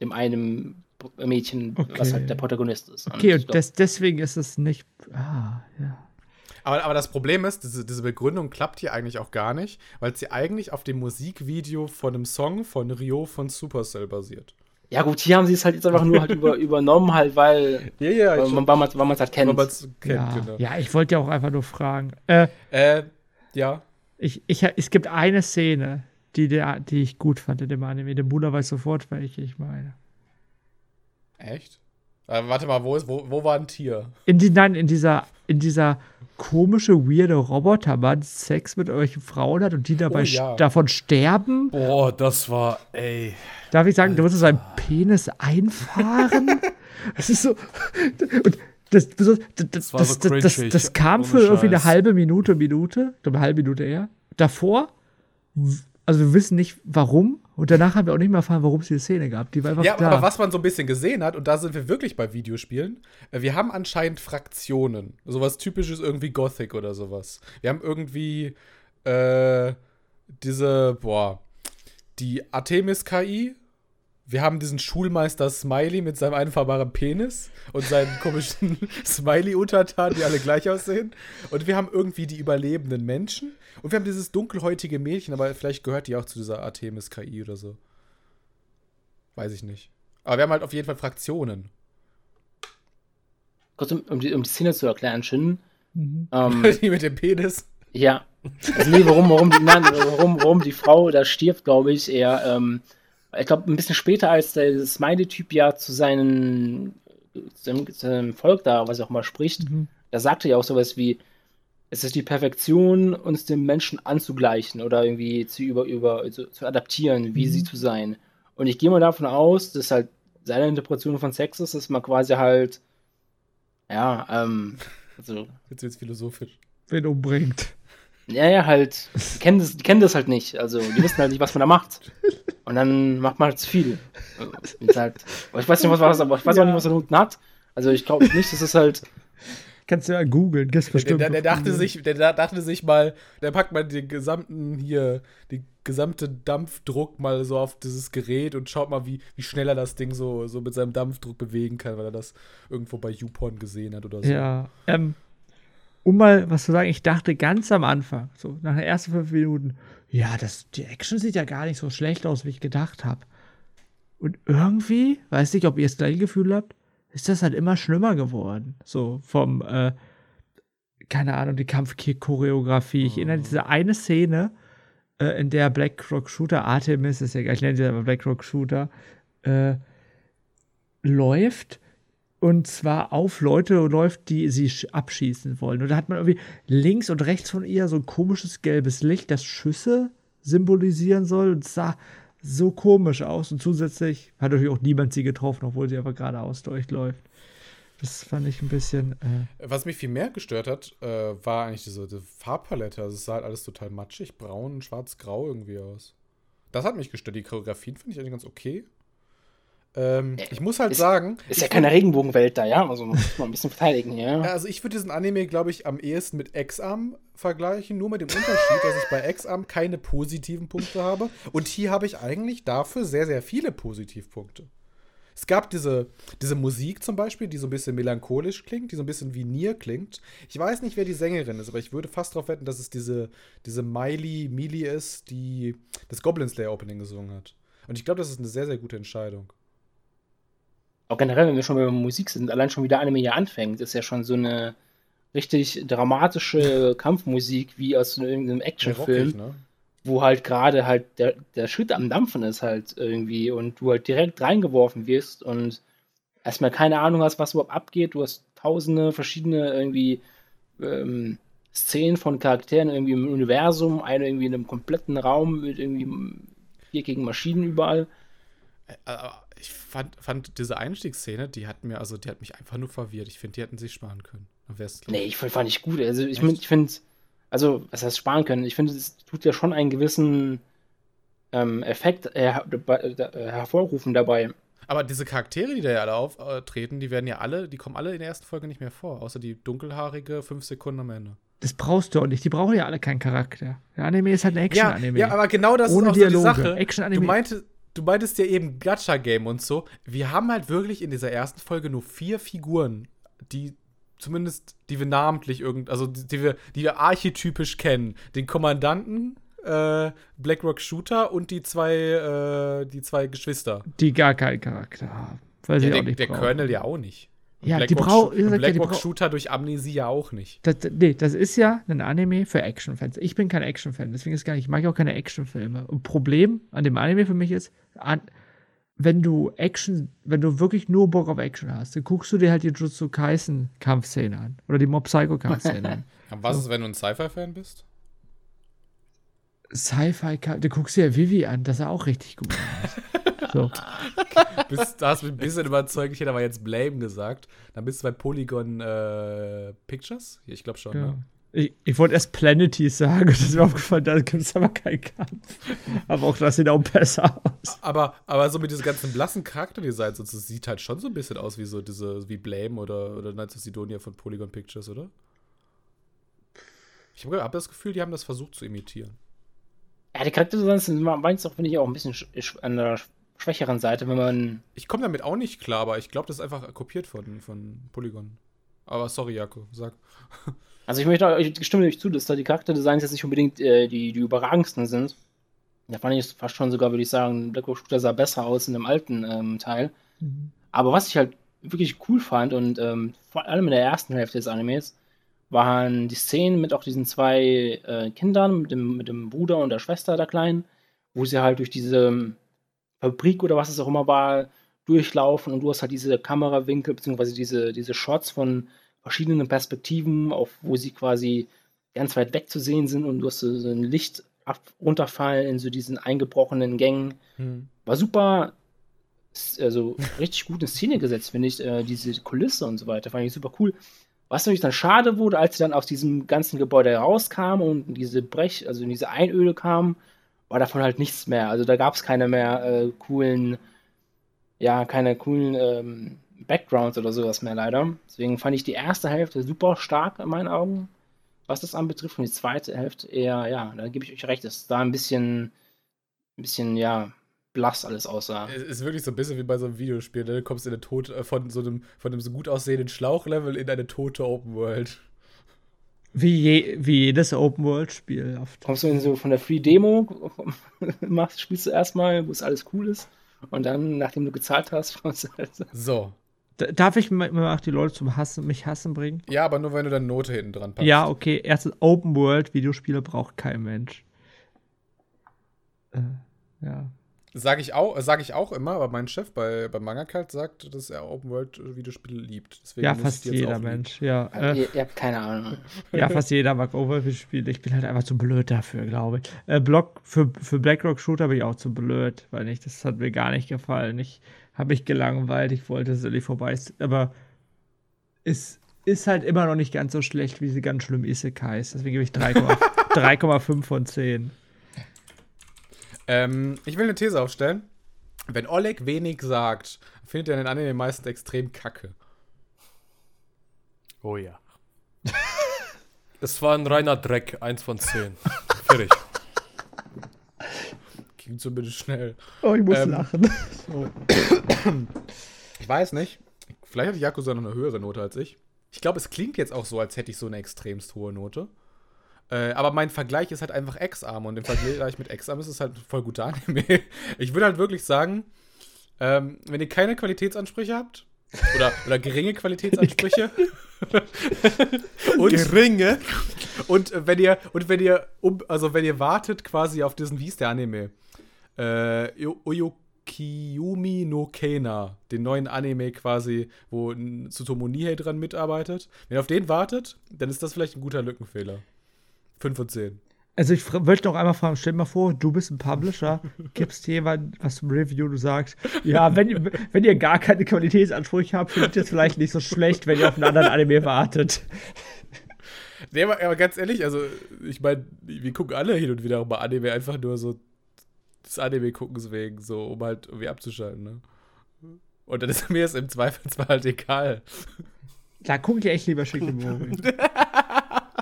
dem einen Mädchen, was Okay. halt der Protagonist ist. Okay, und glaub, des, deswegen ist es nicht. Ah, ja. Aber, aber das Problem ist, diese, diese Begründung klappt hier eigentlich auch gar nicht, weil sie eigentlich auf dem Musikvideo von einem Song von Rio von Supercell basiert. Ja gut, hier haben sie es halt jetzt einfach nur halt über, [LAUGHS] übernommen, halt, weil, Ja, ja, weil man weil man es halt kennt. Weil kennt, Ja, genau. ja, ich wollte ja auch einfach nur fragen. Äh, Äh, ja. ich, ich, es gibt eine Szene, die, der, die ich gut fand in dem Anime. Der Bruder weiß sofort, welche ich meine. Echt? Äh, warte mal, wo, ist, wo, wo war ein Tier? In, die, nein, in dieser in dieser komische, weirde Robotermann Sex mit euch Frauen hat und die dabei Oh ja. davon sterben? Boah, das war, ey. Darf ich sagen, du musst seinen Penis einfahren? [LAUGHS] das ist so. Und das, das, das, das, so das, das, kam für irgendwie eine halbe Minute, Minute, eine halbe Minute eher. Davor, also wir wissen nicht warum. Und danach haben wir auch nicht mehr erfahren, warum es diese Szene gab. Die war einfach Ja, da. aber was man so ein bisschen gesehen hat, und da sind wir wirklich bei Videospielen, äh, wir haben anscheinend Fraktionen. Sowas typisches irgendwie Gothic oder sowas. Wir haben irgendwie äh, diese, boah, die Artemis-KI. Wir haben diesen Schulmeister Smiley mit seinem einfahrbaren Penis und seinen komischen [LAUGHS] Smiley-Untertan, die alle gleich aussehen. Und wir haben irgendwie die überlebenden Menschen. Und wir haben dieses dunkelhäutige Mädchen, aber vielleicht gehört die auch zu dieser Artemis-KI oder so. Weiß ich nicht. Aber wir haben halt auf jeden Fall Fraktionen. Kurz um, um, die, um die Szene zu erklären, Shin. Mhm. Ähm, [LAUGHS] die mit dem Penis. ja. Also nee, warum, warum, die, nein, warum, warum die Frau da stirbt, glaube ich, eher, ähm, ich glaube, ein bisschen später, als der Smiley-Typ ja zu seinen, zu seinem, Volk da, was er auch mal spricht, Mhm. da sagte er ja auch sowas wie, es ist die Perfektion, uns dem Menschen anzugleichen oder irgendwie zu über, über zu, zu adaptieren, wie Mhm. sie zu sein. Und ich gehe mal davon aus, dass halt seine Interpretation von Sex ist, dass man quasi halt, ja, ähm, also, [LAUGHS] Jetzt wird's philosophisch. Wen umbringt. ja, ja, halt, die kennen das, die kennen das halt nicht. Also, die wissen halt nicht, was man da macht. [LAUGHS] Und dann macht man halt zu viel. Halt, aber ich weiß nicht, was war das, aber ich weiß auch nicht, was er unten hat. Also, ich glaube nicht, dass es halt, Kannst du ja googeln, Der, bestimmt. der, der, noch dachte Google. sich, der da- dachte sich mal, der packt mal den gesamten hier, den gesamte Dampfdruck mal so auf dieses Gerät und schaut mal, wie, wie schnell er das Ding so, so mit seinem Dampfdruck bewegen kann, weil er das irgendwo bei YouPorn gesehen hat oder so. Ja, ähm, um mal was zu sagen, ich dachte ganz am Anfang, so nach den ersten fünf Minuten, ja, das, die Action sieht ja gar nicht so schlecht aus, wie ich gedacht habe. Und irgendwie, weiß nicht, ob ihr das gleiche Gefühl habt, ist das halt immer schlimmer geworden. So vom, äh, keine Ahnung, die Kampfchoreografie. Ich erinnere an diese eine Szene, äh, in der Black Rock Shooter, Artemis ist ja ich nenne sie aber Black Rock Shooter, äh, läuft und zwar auf Leute läuft, die sie sch- abschießen wollen. Und da hat man irgendwie links und rechts von ihr so ein komisches gelbes Licht, das Schüsse symbolisieren soll und sah so komisch aus. Und zusätzlich hat natürlich auch niemand sie getroffen, obwohl sie einfach geradeaus durchläuft. Das fand ich ein bisschen. Äh, Was mich viel mehr gestört hat, äh, war eigentlich diese, diese Farbpalette. Also es sah halt alles total matschig, braun, schwarz-grau irgendwie aus. Das hat mich gestört. Die Choreografien finde ich eigentlich ganz okay. Ähm, ich muss halt ist- sagen. ist ja keine Regenbogenwelt da, ja? Also, muss man ein bisschen verteidigen, ja? Ja, also ich würde diesen Anime, glaube ich, am ehesten mit X-Arm vergleichen, nur mit dem Unterschied, dass ich bei X-Arm keine positiven Punkte habe. Und hier habe ich eigentlich dafür sehr, sehr viele Positivpunkte. Es gab diese, diese Musik zum Beispiel, die so ein bisschen melancholisch klingt, die so ein bisschen wie Nier klingt. Ich weiß nicht, wer die Sängerin ist, aber ich würde fast darauf wetten, dass es diese, diese Miley Mealy ist, die das Goblin Slayer Opening gesungen hat. Und ich glaube, das ist eine sehr, sehr gute Entscheidung. Auch generell, wenn wir schon bei Musik sind, allein schon wie der Anime hier anfängt, ist ja schon so eine richtig dramatische Kampfmusik wie aus irgendeinem Actionfilm, rockig, ne? wo halt gerade halt der, der Shit am Dampfen ist halt irgendwie und du halt direkt reingeworfen wirst und erstmal keine Ahnung hast, was überhaupt abgeht. Du hast tausende verschiedene irgendwie ähm, Szenen von Charakteren irgendwie im Universum, eine irgendwie in einem kompletten Raum mit irgendwie viereckigen Maschinen überall. Äh, Ich fand, fand diese Einstiegsszene, die hat mir, also die hat mich einfach nur verwirrt. Ich finde, die hätten sich sparen können. Nee, ich find- fand ich gut. Also ich, ich finde, also was heißt sparen können? Ich finde, es tut ja schon einen gewissen ähm, Effekt her äh, hervorrufen dabei. Aber diese Charaktere, die da ja alle auftreten, die werden ja alle, die kommen alle in der ersten Folge nicht mehr vor, außer die dunkelhaarige fünf Sekunden am Ende. das brauchst du auch nicht. Die brauchen ja alle keinen Charakter. Der Anime ist halt ein Action-Anime. ja, aber genau das Ohne ist auch so die Dialoge. Sache. Action-Anime. Du, meinte, du meintest ja eben Gacha-Game und so. Wir haben halt wirklich in dieser ersten Folge nur vier Figuren, die zumindest, die wir namentlich irgend, also die, wir, die wir archetypisch kennen. Den Kommandanten, äh, Blackrock Shooter und die zwei, äh, die zwei Geschwister. die gar keinen Charakter haben. Weil sie Ja, auch der, nicht der. Colonel ja auch nicht. Ja, ja, die Blackrock brau- Shooter durch Amnesie ja auch nicht. Das, nee, das ist ja ein Anime für Actionfans. Ich bin kein Actionfan, deswegen ist gar nicht, ich mag auch keine Actionfilme. Und Problem an dem Anime für mich ist, an, wenn du Action, wenn du wirklich nur Bock auf Action hast, dann guckst du dir halt die Jutsu Kaisen Kampfszene an oder die Mob Psycho Kampfszene an. [LAUGHS] Aber was ist, wenn du ein Sci-Fi-Fan bist? Sci-Fi, du guckst dir ja Vivi an, das sah auch richtig gut aus. [LAUGHS] So. [LAUGHS] Bist, da hast du mich ein bisschen überzeugt, ich hätte aber jetzt Blame gesagt. Dann bist du bei Polygon äh, Pictures? Ich glaube schon, Ja. ne? Ich, ich wollte erst Planeties sagen, [LAUGHS] das ist mir aufgefallen, da gibt es aber keinen Kampf. Aber auch das sieht auch besser aus. Aber, aber so mit diesem ganzen blassen Charakterdesign, so, das sieht halt schon so ein bisschen aus wie so diese, wie Blame oder, oder Knights of Sidonia von Polygon Pictures, oder? Ich habe hab das Gefühl, die haben das versucht zu imitieren. Ja, die Charakterdesigns sind meins auch, finde ich, auch ein bisschen sch sch an der schwächeren Seite, wenn man. Ich komme damit auch nicht klar, aber ich glaube, das ist einfach kopiert von, von Polygon. Aber sorry, Jako, sag. [LAUGHS] Also ich möchte ich stimme euch zu, dass da die Charakterdesigns jetzt nicht unbedingt äh, die, die überragendsten sind. Da fand ich es fast schon sogar, würde ich sagen, Black Rock Shooter sah besser aus in dem alten ähm, Teil. Aber was ich halt wirklich cool fand und ähm, vor allem in der ersten Hälfte des Animes, waren die Szenen mit auch diesen zwei äh, Kindern, mit dem, mit dem Bruder und der Schwester der Kleinen, wo sie halt durch diese ähm, Fabrik oder was es auch immer war, durchlaufen und du hast halt diese Kamerawinkel, beziehungsweise diese, diese Shots von verschiedenen Perspektiven, auf wo sie quasi ganz weit weg zu sehen sind und du hast so, so ein Licht ab, runterfallen in so diesen eingebrochenen Gängen. War super, also [LAUGHS] richtig gut in Szene gesetzt, finde ich, äh, diese Kulisse und so weiter, fand ich super cool. Was natürlich dann schade wurde, als sie dann aus diesem ganzen Gebäude rauskamen und in diese Brech, also in diese Einöde kamen, war davon halt nichts mehr. Also da gab es keine mehr äh, coolen, ja, keine coolen ähm, Backgrounds oder sowas mehr leider. Deswegen fand ich die erste Hälfte super stark in meinen Augen, was das anbetrifft. Und die zweite Hälfte eher, ja, da gebe ich euch recht, dass da ein bisschen, ein bisschen, ja, blass alles aussah. Es ist wirklich so ein bisschen wie bei so einem Videospiel, ne? Du kommst in eine Tod äh, von so einem, von einem so gut aussehenden Schlauchlevel in eine tote Open World. Wie, je, wie jedes Open-World-Spiel oft. kommst du in so von der Free Demo, [LAUGHS] machst, spielst du erstmal, wo es alles cool ist. Und dann, nachdem du gezahlt hast, [LAUGHS] du halt so. Darf ich mal mal auch die Leute zum Hassen, mich hassen bringen? Ja, aber nur wenn du dann Note hinten dran packst. Ja, okay. Erstens, Open-World-Videospiele braucht kein Mensch. Äh, ja. Sag ich auch, sag ich auch immer, aber mein Chef bei, bei Manga Cult sagt, dass er Open World Videospiele liebt. Deswegen Ja, fast ich jeder auch lieben. Mensch. Ja, äh, ihr, ihr habt keine Ahnung. [LAUGHS] ja, fast jeder mag Overwatch-Spiele. Ich bin halt einfach zu blöd dafür, glaube ich. Äh, Block für, für Blackrock Shooter bin ich auch zu blöd, weil nicht, das hat mir gar nicht gefallen. Ich habe mich gelangweilt, ich wollte dass es endlich vorbei ist. Aber es ist halt immer noch nicht ganz so schlecht wie diese ganz schlimmen Isekais. Deswegen gebe ich 3,5 3,5 [LAUGHS] von 10. Ähm, ich will eine These aufstellen. Wenn Oleg wenig sagt, findet er den Anime meistens extrem kacke. Oh ja. [LAUGHS] es war ein reiner Dreck, eins von zehn. [LAUGHS] Fertig. Ging zumindest schnell. Oh, ich muss Ähm, lachen. [COUGHS] Ich weiß nicht. Vielleicht hat Yakuza noch eine höhere Note als ich. Ich glaube, es klingt jetzt auch so, als hätte ich so eine extremst hohe Note. Äh, aber mein Vergleich ist halt einfach X-Arm und im Vergleich mit X-Arm ist es halt ein voll guter Anime. [LAUGHS] Ich würde halt wirklich sagen, ähm, wenn ihr keine Qualitätsansprüche habt, oder, oder geringe Qualitätsansprüche, [LAUGHS] [LAUGHS] und, Geringe. und wenn ihr, und wenn ihr, um, also wenn ihr wartet quasi auf diesen, wie ist der Anime? Äh, Yo- Oyokiyumi no Kena, den neuen Anime quasi, wo Tsutomu Nihei dran mitarbeitet. Wenn ihr auf den wartet, dann ist das vielleicht ein guter Lückenfehler. 5 von 10. Also ich wollte noch einmal fragen, stell dir mal vor, du bist ein Publisher, gibst jemand was zum Review, du sagst, ja, wenn, ihr- wenn ihr gar keine Qualitätsansprüche habt, findet ihr es vielleicht nicht so schlecht, wenn ihr auf einen anderen Anime wartet. Nee, aber, aber ganz ehrlich, also ich meine, wir gucken alle hin und wieder auch mal Anime, einfach nur so des Anime guckens wegen, so, um halt irgendwie abzuschalten, ne? Und dann ist [LAUGHS] mir es im Zweifelsfall halt egal. Da gucke ich echt lieber Shikimori. [LAUGHS]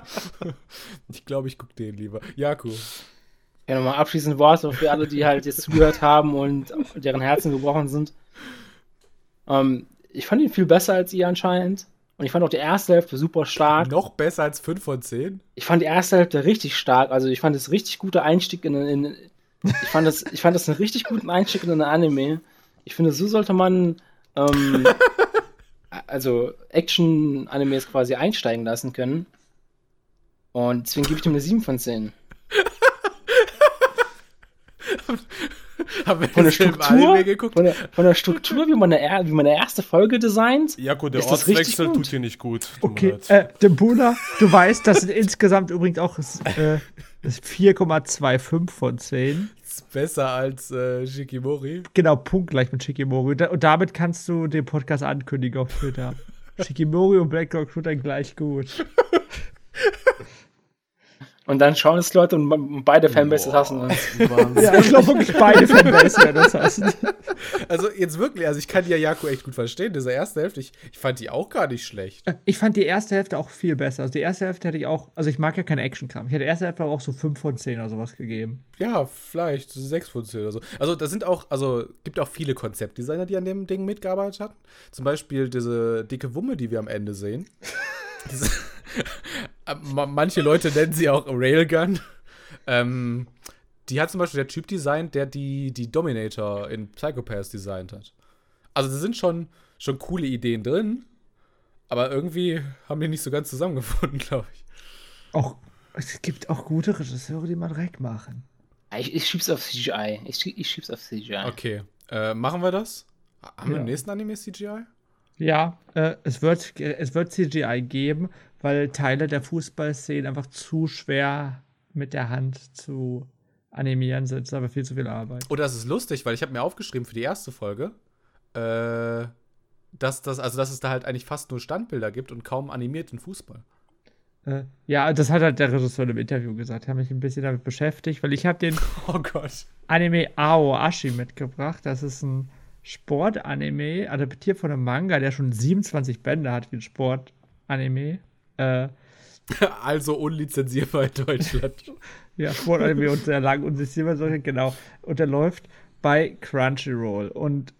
[LAUGHS] Ich glaube, ich gucke den lieber. Jaku. Ja, nochmal abschließend Worte für alle, die halt jetzt zugehört haben und deren Herzen gebrochen sind. Ähm, ich fand ihn viel besser als ihr anscheinend. Und ich fand auch die erste Hälfte super stark. Noch besser als 5 von 10? Ich fand die erste Hälfte richtig stark. Also ich fand es richtig guter Einstieg in, in ich fand das, ich fand das einen richtig guten Einstieg in ein Anime. Ich finde, so sollte man ähm, [LAUGHS] also Action-Animes quasi einsteigen lassen können. Und deswegen gebe ich dem eine 7 von 10. Haben wir von der Struktur, geguckt? von der, von der Struktur, wie man eine, wie man eine erste Folge designt. Jako, der Ist Ortswechsel gut? tut dir nicht gut. Okay, äh, Dembula, du weißt, das sind insgesamt übrigens auch äh, das ist 4,25 von 10. Ist besser als äh, Shikimori. Genau, punktgleich mit Shikimori. Da- Und damit kannst du den Podcast ankündigen auf Twitter. [LAUGHS] Shikimori und Black Rock tut dann gleich gut. [LAUGHS] Und dann schauen es Leute und beide Fanbases hassen uns. [LAUGHS] Ja, ich glaube wirklich beide Fanbase werden das hassen. [LAUGHS] Also jetzt wirklich, also ich kann ja Jaco echt gut verstehen. Diese erste Hälfte, ich, ich fand die auch gar nicht schlecht. Ich fand die erste Hälfte auch viel besser. Also die erste Hälfte hätte ich auch, also ich mag ja keinen Action-Kram. Ich hätte die erste Hälfte auch so 5 von 10 oder sowas gegeben. Ja, vielleicht sechs von zehn oder so. Also das sind auch, also gibt auch viele Konzeptdesigner, die an dem Ding mitgearbeitet hatten. Zum Beispiel diese dicke Wumme, die wir am Ende sehen. [LAUGHS] diese, äh, manche Leute nennen sie auch Railgun. Ähm, die hat zum Beispiel der Typ designt, der die, die Dominator in Psychopaths designt hat. Also da sind schon, schon coole Ideen drin, aber irgendwie haben die nicht so ganz zusammengefunden, [LAUGHS] glaube ich. Auch, es gibt auch gute Regisseure, die mal Dreck machen. Ich, ich schieb's auf CGI. Ich, ich schieb's auf CGI. Okay, äh, machen wir das? Haben wir Ja. im nächsten Anime CGI? Ja, äh, es, wird, es wird CGI geben, weil Teile der Fußballszene einfach zu schwer mit der Hand zu animieren sind. Das ist aber viel zu viel Arbeit. Oder das ist lustig, weil ich habe mir aufgeschrieben für die erste Folge, äh, dass das, also dass es da halt eigentlich fast nur Standbilder gibt und kaum animierten Fußball. Äh, ja, das hat halt der Regisseur im Interview gesagt. Ich habe mich ein bisschen damit beschäftigt, weil ich habe den [LAUGHS] Oh. Anime Aoashi mitgebracht. Das ist ein Sportanime, adaptiert von einem Manga, der schon 27 Bände hat wie ein Sportanime. Äh, Also unlizenzierbar in Deutschland. [LAUGHS] ja, Sportanime und sehr lang solche, genau. Und der läuft bei Crunchyroll. Und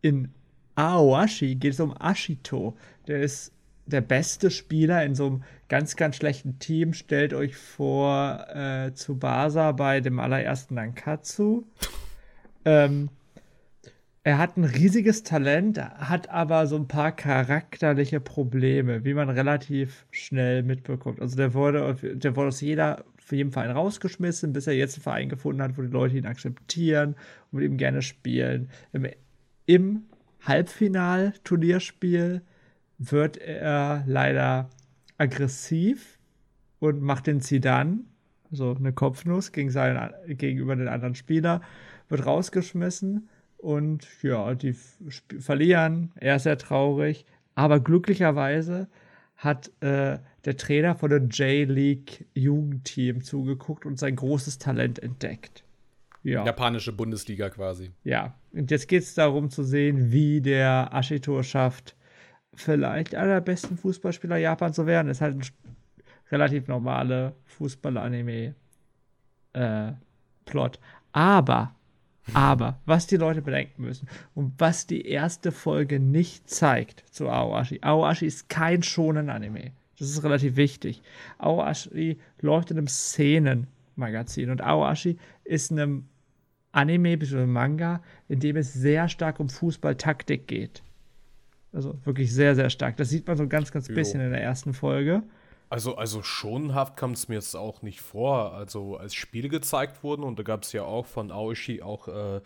in Aoashi geht es um Ashito. Der ist der beste Spieler in so einem ganz, ganz schlechten Team. Stellt euch vor äh, Tsubasa bei dem allerersten Nankatsu. [LAUGHS] ähm, er hat ein riesiges Talent, hat aber so ein paar charakterliche Probleme, wie man relativ schnell mitbekommt. Also der wurde, der wurde aus jeder, für jeden Verein rausgeschmissen, bis er jetzt einen Verein gefunden hat, wo die Leute ihn akzeptieren und mit ihm gerne spielen. Im, im Halbfinal-Turnierspiel wird er leider aggressiv und macht den Zidane, so eine Kopfnuss gegen seinen, gegenüber den anderen Spieler, wird rausgeschmissen und ja, die verlieren. Er ist sehr traurig, aber glücklicherweise hat äh, der Trainer von dem J-League Jugendteam zugeguckt und sein großes Talent entdeckt. Ja. Japanische Bundesliga quasi. Ja, und jetzt geht es darum zu sehen, wie der Ashito schafft, vielleicht einer der besten Fußballspieler Japans zu werden. Ist halt ein relativ normale Fußball-Anime-Plot. Aber, aber, was die Leute bedenken müssen und was die erste Folge nicht zeigt zu Aoashi. Aoashi ist kein schonen Anime. Das ist relativ wichtig. Aoashi läuft in einem Szenenmagazin und Aoashi ist in einem Anime bzw. Manga, in dem es sehr stark um Fußballtaktik geht. Also wirklich sehr, sehr stark. Das sieht man so ganz, ganz Jo. bisschen in der ersten Folge. Also, also schonhaft kam es mir jetzt auch nicht vor. Also als Spiele gezeigt wurden und da gab es ja auch von Aoshi auch äh,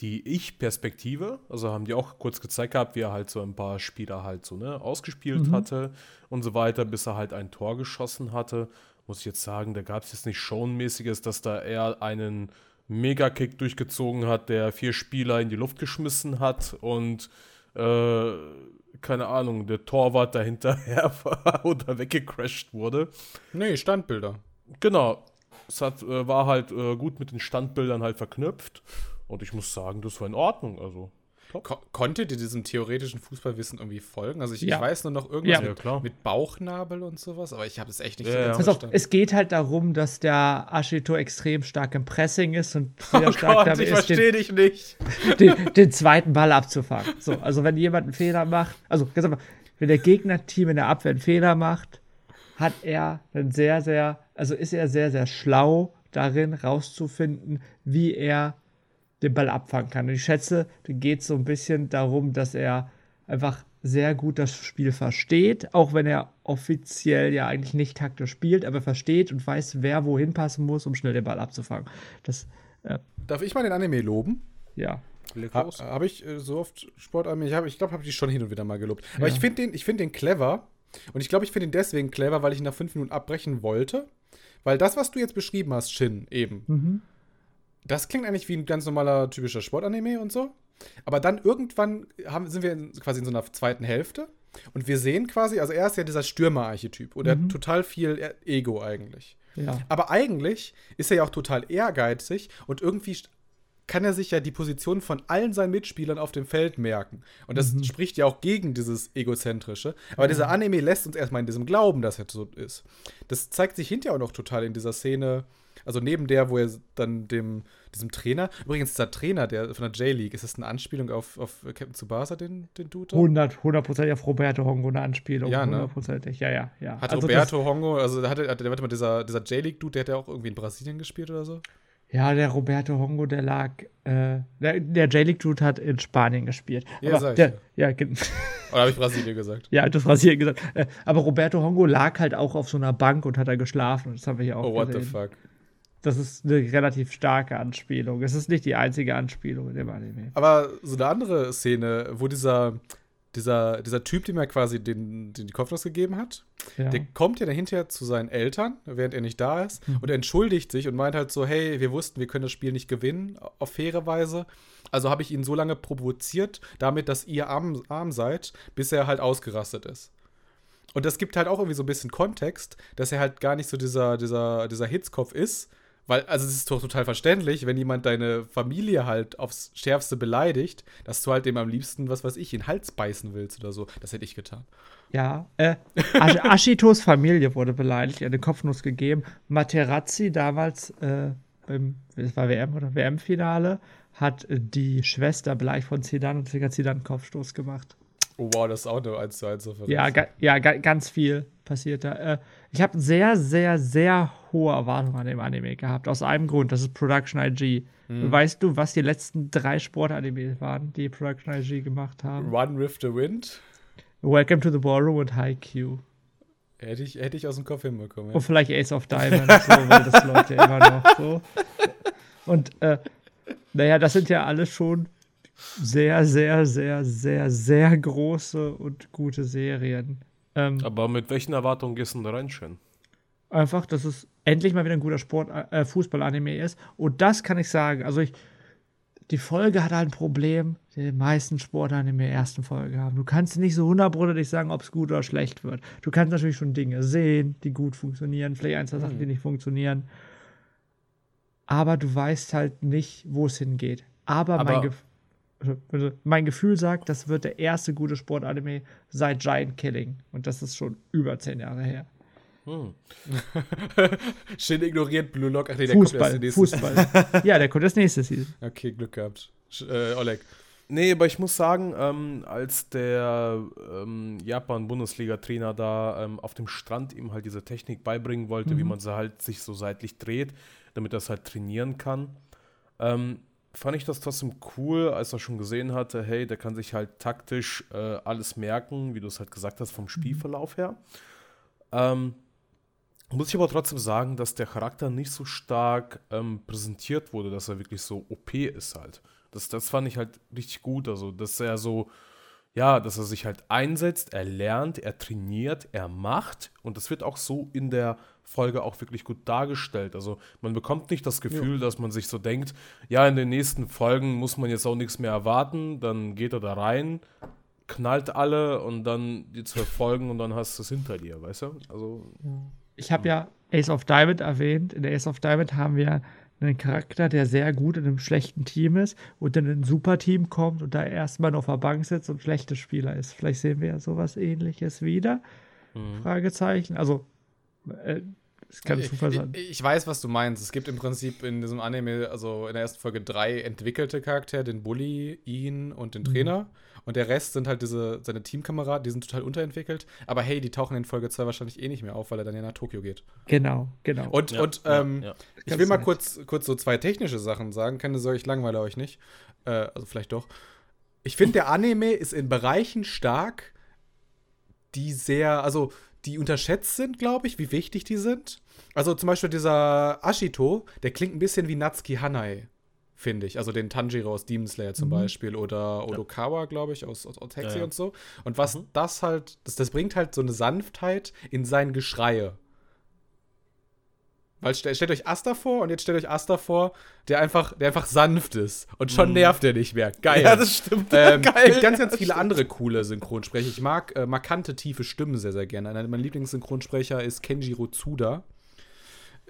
die Ich-Perspektive. Also haben die auch kurz gezeigt gehabt, wie er halt so ein paar Spieler halt so ne, ausgespielt hatte und so weiter, bis er halt ein Tor geschossen hatte. Muss ich jetzt sagen, da gab es jetzt nicht Schonmäßiges, dass da er einen Megakick durchgezogen hat, der vier Spieler in die Luft geschmissen hat und äh, keine Ahnung, der Torwart dahinterher [LAUGHS] war oder weggecrashed wurde. Nee, Standbilder. Genau. Es hat, äh, war halt äh, gut mit den Standbildern halt verknüpft. Und ich muss sagen, das war in Ordnung. Also, Ko konntet ihr diesem theoretischen Fußballwissen irgendwie folgen? Also ich, Ja. ich weiß nur noch irgendwas Ja. Mit, mit Bauchnabel und sowas, aber ich habe es echt nicht Ja, so ja. ganz Pass auf, verstanden. es geht halt darum, dass der Ashito extrem stark im Pressing ist und [LAUGHS] sehr oh stark Gott, damit ich ist, den, verstehe dich nicht. [LAUGHS] den, den zweiten Ball abzufangen. So, also wenn jemand einen Fehler macht, also ganz einfach, wenn der Gegnerteam in der Abwehr einen Fehler macht, hat er dann sehr, sehr, also ist er sehr, sehr schlau darin, rauszufinden, wie er den Ball abfangen kann. Und ich schätze, da geht es so ein bisschen darum, dass er einfach sehr gut das Spiel versteht, auch wenn er offiziell ja eigentlich nicht taktisch spielt, aber versteht und weiß, wer wohin passen muss, um schnell den Ball abzufangen. Das, äh, Darf ich mal den Anime loben? ja. Ha, habe ich äh, so oft Sportarmee? Ich, hab- ich glaube, habe die schon hin und wieder mal gelobt. Aber Ja. ich finde den, ich find den clever. Und ich glaube, ich finde ihn deswegen clever, weil ich ihn nach fünf Minuten abbrechen wollte. Weil das, was du jetzt beschrieben hast, Shin, eben, Mhm. Das klingt eigentlich wie ein ganz normaler, typischer Sportanime und so. Aber dann irgendwann haben, sind wir in, quasi in so einer zweiten Hälfte. Und wir sehen quasi, also er ist ja dieser Stürmer-Archetyp. Und er Mhm. hat total viel E- Ego eigentlich. Ja. Aber eigentlich ist er ja auch total ehrgeizig und irgendwie kann er sich ja die Position von allen seinen Mitspielern auf dem Feld merken. Und das Mhm. spricht ja auch gegen dieses Egozentrische. Aber dieser Anime lässt uns erstmal in diesem Glauben, dass er so ist. Das zeigt sich hinterher auch noch total in dieser Szene. Also neben der, wo er dann dem, diesem Trainer, übrigens dieser Trainer der von der J-League, ist das eine Anspielung auf, auf Captain Tsubasa, den, den Dude? da? 100, 100% auf Roberto Hongo eine Anspielung. Ja, ne? Hundertprozentig, ja, ja, ja. Hat Also Roberto Hongo, also da hatte, hatte, warte mal, dieser, dieser J-League-Dude, der hat ja auch irgendwie in Brasilien gespielt oder so? Ja, der Roberto Hongo, der lag, äh, der, der J-League-Dude hat in Spanien gespielt. Ja, Aber sag ich ja, gen- [LAUGHS] Oder habe ich Brasilien gesagt? ja, das hier gesagt. Äh, aber Roberto Hongo lag halt auch auf so einer Bank und hat da geschlafen. Das haben wir hier auch Oh, what gesehen. the fuck. Das ist eine relativ starke Anspielung. Es ist nicht die einzige Anspielung in dem Anime. Aber so eine andere Szene, wo dieser, dieser, dieser Typ, dem er quasi den, den die Kopfnuss gegeben hat, Ja. der kommt ja dann hinterher zu seinen Eltern, während er nicht da ist, und entschuldigt sich und meint halt so, hey, wir wussten, wir können das Spiel nicht gewinnen, auf faire Weise. Also habe ich ihn so lange provoziert, damit, dass ihr arm, arm seid, bis er halt ausgerastet ist. Und das gibt halt auch irgendwie so ein bisschen Kontext, dass er halt gar nicht so dieser, dieser, dieser Hitzkopf ist. Weil, also es ist doch total verständlich, wenn jemand deine Familie halt aufs Schärfste beleidigt, dass du halt dem am liebsten, was weiß ich, in den Hals beißen willst oder so. Das hätte ich getan. Ja, äh, [LAUGHS] Ash Ashitos Familie wurde beleidigt, ihr eine Kopfnuss gegeben. Materazzi damals äh, beim, das war WM oder WM-Finale, hat die Schwester beleidigt von Zidane und deswegen hat Zidane einen Kopfstoß gemacht. Oh wow, das ist auch eine 1 zu 1 Ja, ga, ja ga, ganz viel passiert da. Äh, ich habe sehr, sehr, sehr hohe Erwartungen an dem Anime gehabt. Aus einem Grund, das ist Production IG. Weißt du, was die letzten drei Sportanime waren, die Production IG gemacht haben? Run with the Wind. Welcome to the Ballroom und Haikyuu. Hätte ich, hätte ich aus dem Kopf hinbekommen. Und Ja. vielleicht Ace of Diamonds, so, weil das läuft ja immer noch so. [LAUGHS] Und äh, naja, das sind ja alles schon sehr, sehr, sehr, sehr, sehr große und gute Serien. Ähm, Aber mit welchen Erwartungen gehst du denn da rein, Shen? einfach, dass es endlich mal wieder ein guter Sport, äh, Fußball-Anime ist. Und das kann ich sagen. Also ich, die Folge hat halt ein Problem, die die meisten Sportanime ersten Folge haben. Du kannst nicht so hundertprozentig sagen, ob es gut oder schlecht wird. Du kannst natürlich schon Dinge sehen, die gut funktionieren, vielleicht ein, zwei Sachen, die nicht funktionieren. Aber du weißt halt nicht, wo es hingeht. Aber, mein, Aber- Gef also, mein Gefühl sagt, das wird der erste gute Sportanime seit Giant Killing. Und das ist schon über zehn Jahre her. Hm. [LAUGHS] Shin ignoriert Blue Lock. Ach nee, der kommt Fußball, erst die nächste Fußball. [LAUGHS] ja, der kommt das nächste Season. Okay, Glück gehabt. Äh, Oleg. Nee, aber ich muss sagen, ähm, als der ähm, Japan-Bundesliga-Trainer da ähm, auf dem Strand ihm halt diese Technik beibringen wollte, wie man sie halt sich so seitlich dreht, damit er es halt trainieren kann, ähm, fand ich das trotzdem cool, als er schon gesehen hatte, hey, der kann sich halt taktisch äh, alles merken, wie du es halt gesagt hast, vom Spielverlauf her. Ähm, muss ich aber trotzdem sagen, dass der Charakter nicht so stark ähm, präsentiert wurde, dass er wirklich so OP ist halt. Das, das fand ich halt richtig gut. Also, dass er so, ja, dass er sich halt einsetzt, er lernt, er trainiert, er macht. Und das wird auch so in der Folge auch wirklich gut dargestellt. Also, man bekommt nicht das Gefühl, dass man sich so denkt, ja, in den nächsten Folgen muss man jetzt auch nichts mehr erwarten. Dann geht er da rein, knallt alle und dann die zwölf Folgen und dann hast du es hinter dir, weißt du? Also, Ich habe ja Ace of Diamond erwähnt. In Ace of Diamond haben wir einen Charakter, der sehr gut in einem schlechten Team ist und in ein super Team kommt und da erstmal noch auf der Bank sitzt und ein schlechter Spieler ist. Vielleicht sehen wir ja sowas ähnliches wieder. Fragezeichen. Also, äh, es kann Zufall sein. Ich, ich weiß, was du meinst. Es gibt im Prinzip in diesem Anime, also in der ersten Folge, drei entwickelte Charaktere: den Bully, ihn und den Trainer. Und der Rest sind halt diese, seine Teamkameraden, die sind total unterentwickelt. Aber hey, die tauchen in Folge 2 wahrscheinlich eh nicht mehr auf, weil er dann ja nach Tokio geht. Genau, genau. Und, Ja, und ja, ähm, ja. ich will mal nett. kurz, kurz so zwei technische Sachen sagen. Keine Sorge, ich langweile euch nicht. Äh, also vielleicht doch. Ich finde, der Anime ist in Bereichen stark, die sehr, also die unterschätzt sind, glaube ich, wie wichtig die sind. Also zum Beispiel dieser Ashito, der klingt ein bisschen wie Natsuki Hanai, finde ich. Also den Tanjiro aus Demon Slayer zum Mhm. Beispiel oder Odokawa, glaube ich, aus, aus, Ja, ja. und so. Und was Mhm. das halt, das, das bringt halt so eine Sanftheit in sein Geschreie. Weil stellt, stellt euch Asta vor und jetzt stellt euch Asta vor, der einfach, der einfach sanft ist. Und schon Mhm. nervt er nicht mehr. Geil. [LAUGHS] Ja, das stimmt. Ähm, [LAUGHS] Geil. gibt ganz, ganz viele andere coole Synchronsprecher. Ich mag äh, markante, tiefe Stimmen sehr, sehr gerne. Einer meiner Lieblingssynchronsprecher ist Kenjiro Tsuda.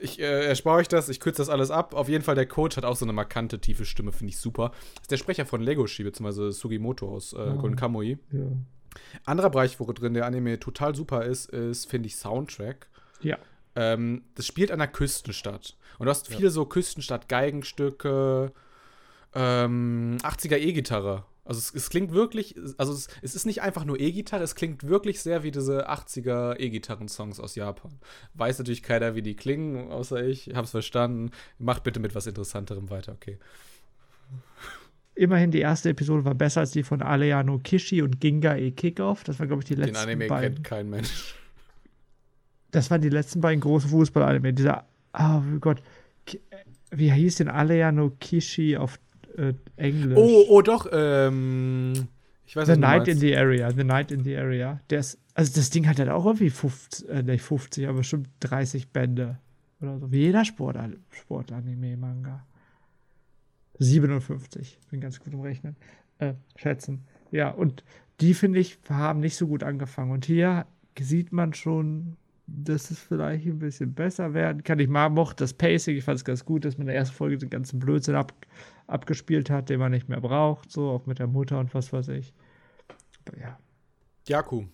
Ich äh, erspare euch das, ich kürze das alles ab. Auf jeden Fall, der Coach hat auch so eine markante, tiefe Stimme, finde ich super. ist der Sprecher von Legoshi, beziehungsweise Sugimoto aus äh, Ah. Golden Kamui. Ja. Anderer Bereich, wo drin der Anime total super ist, ist, finde ich, Soundtrack. ja. Ähm, das spielt an einer Küstenstadt. Und du hast viele so Küstenstadt-Geigenstücke, ähm, 80er E-Gitarre. Also es, es klingt wirklich, also es, es ist nicht einfach nur E-Gitarre, es klingt wirklich sehr wie diese 80er E-Gitarren-Songs aus Japan. Weiß natürlich keiner, wie die klingen, außer ich. Hab's verstanden. Macht bitte mit was Interessanterem weiter, okay. Immerhin die erste Episode war besser als die von Aleano Kishi und Ginga e Kickoff. Das war, glaube ich, die letzten Den Anime beiden. kennt kein Mensch. Das waren die letzten beiden großen Fußball-Anime. Dieser, oh Gott, wie hieß denn Aleano Kishi auf äh, Englisch? Oh, oh, doch, ähm. Ich weiß The Night in the Area, The Night in the Area. Der ist, also das Ding hat halt auch irgendwie 50, äh, nicht 50, aber bestimmt 30 Bände. Oder so. Wie jeder Sport, Sportanime, Manga. 57. Bin ganz gut im Rechnen. Äh, schätzen. Ja, und die, finde ich, haben nicht so gut angefangen. Und hier sieht man schon, dass es vielleicht ein bisschen besser werden kann. Ich mag mochte das Pacing, ich fand es ganz gut, dass man in der ersten Folge den ganzen Blödsinn ab, abgespielt hat, den man nicht mehr braucht, so auch mit der Mutter und was weiß ich. Aber ja. Jaku.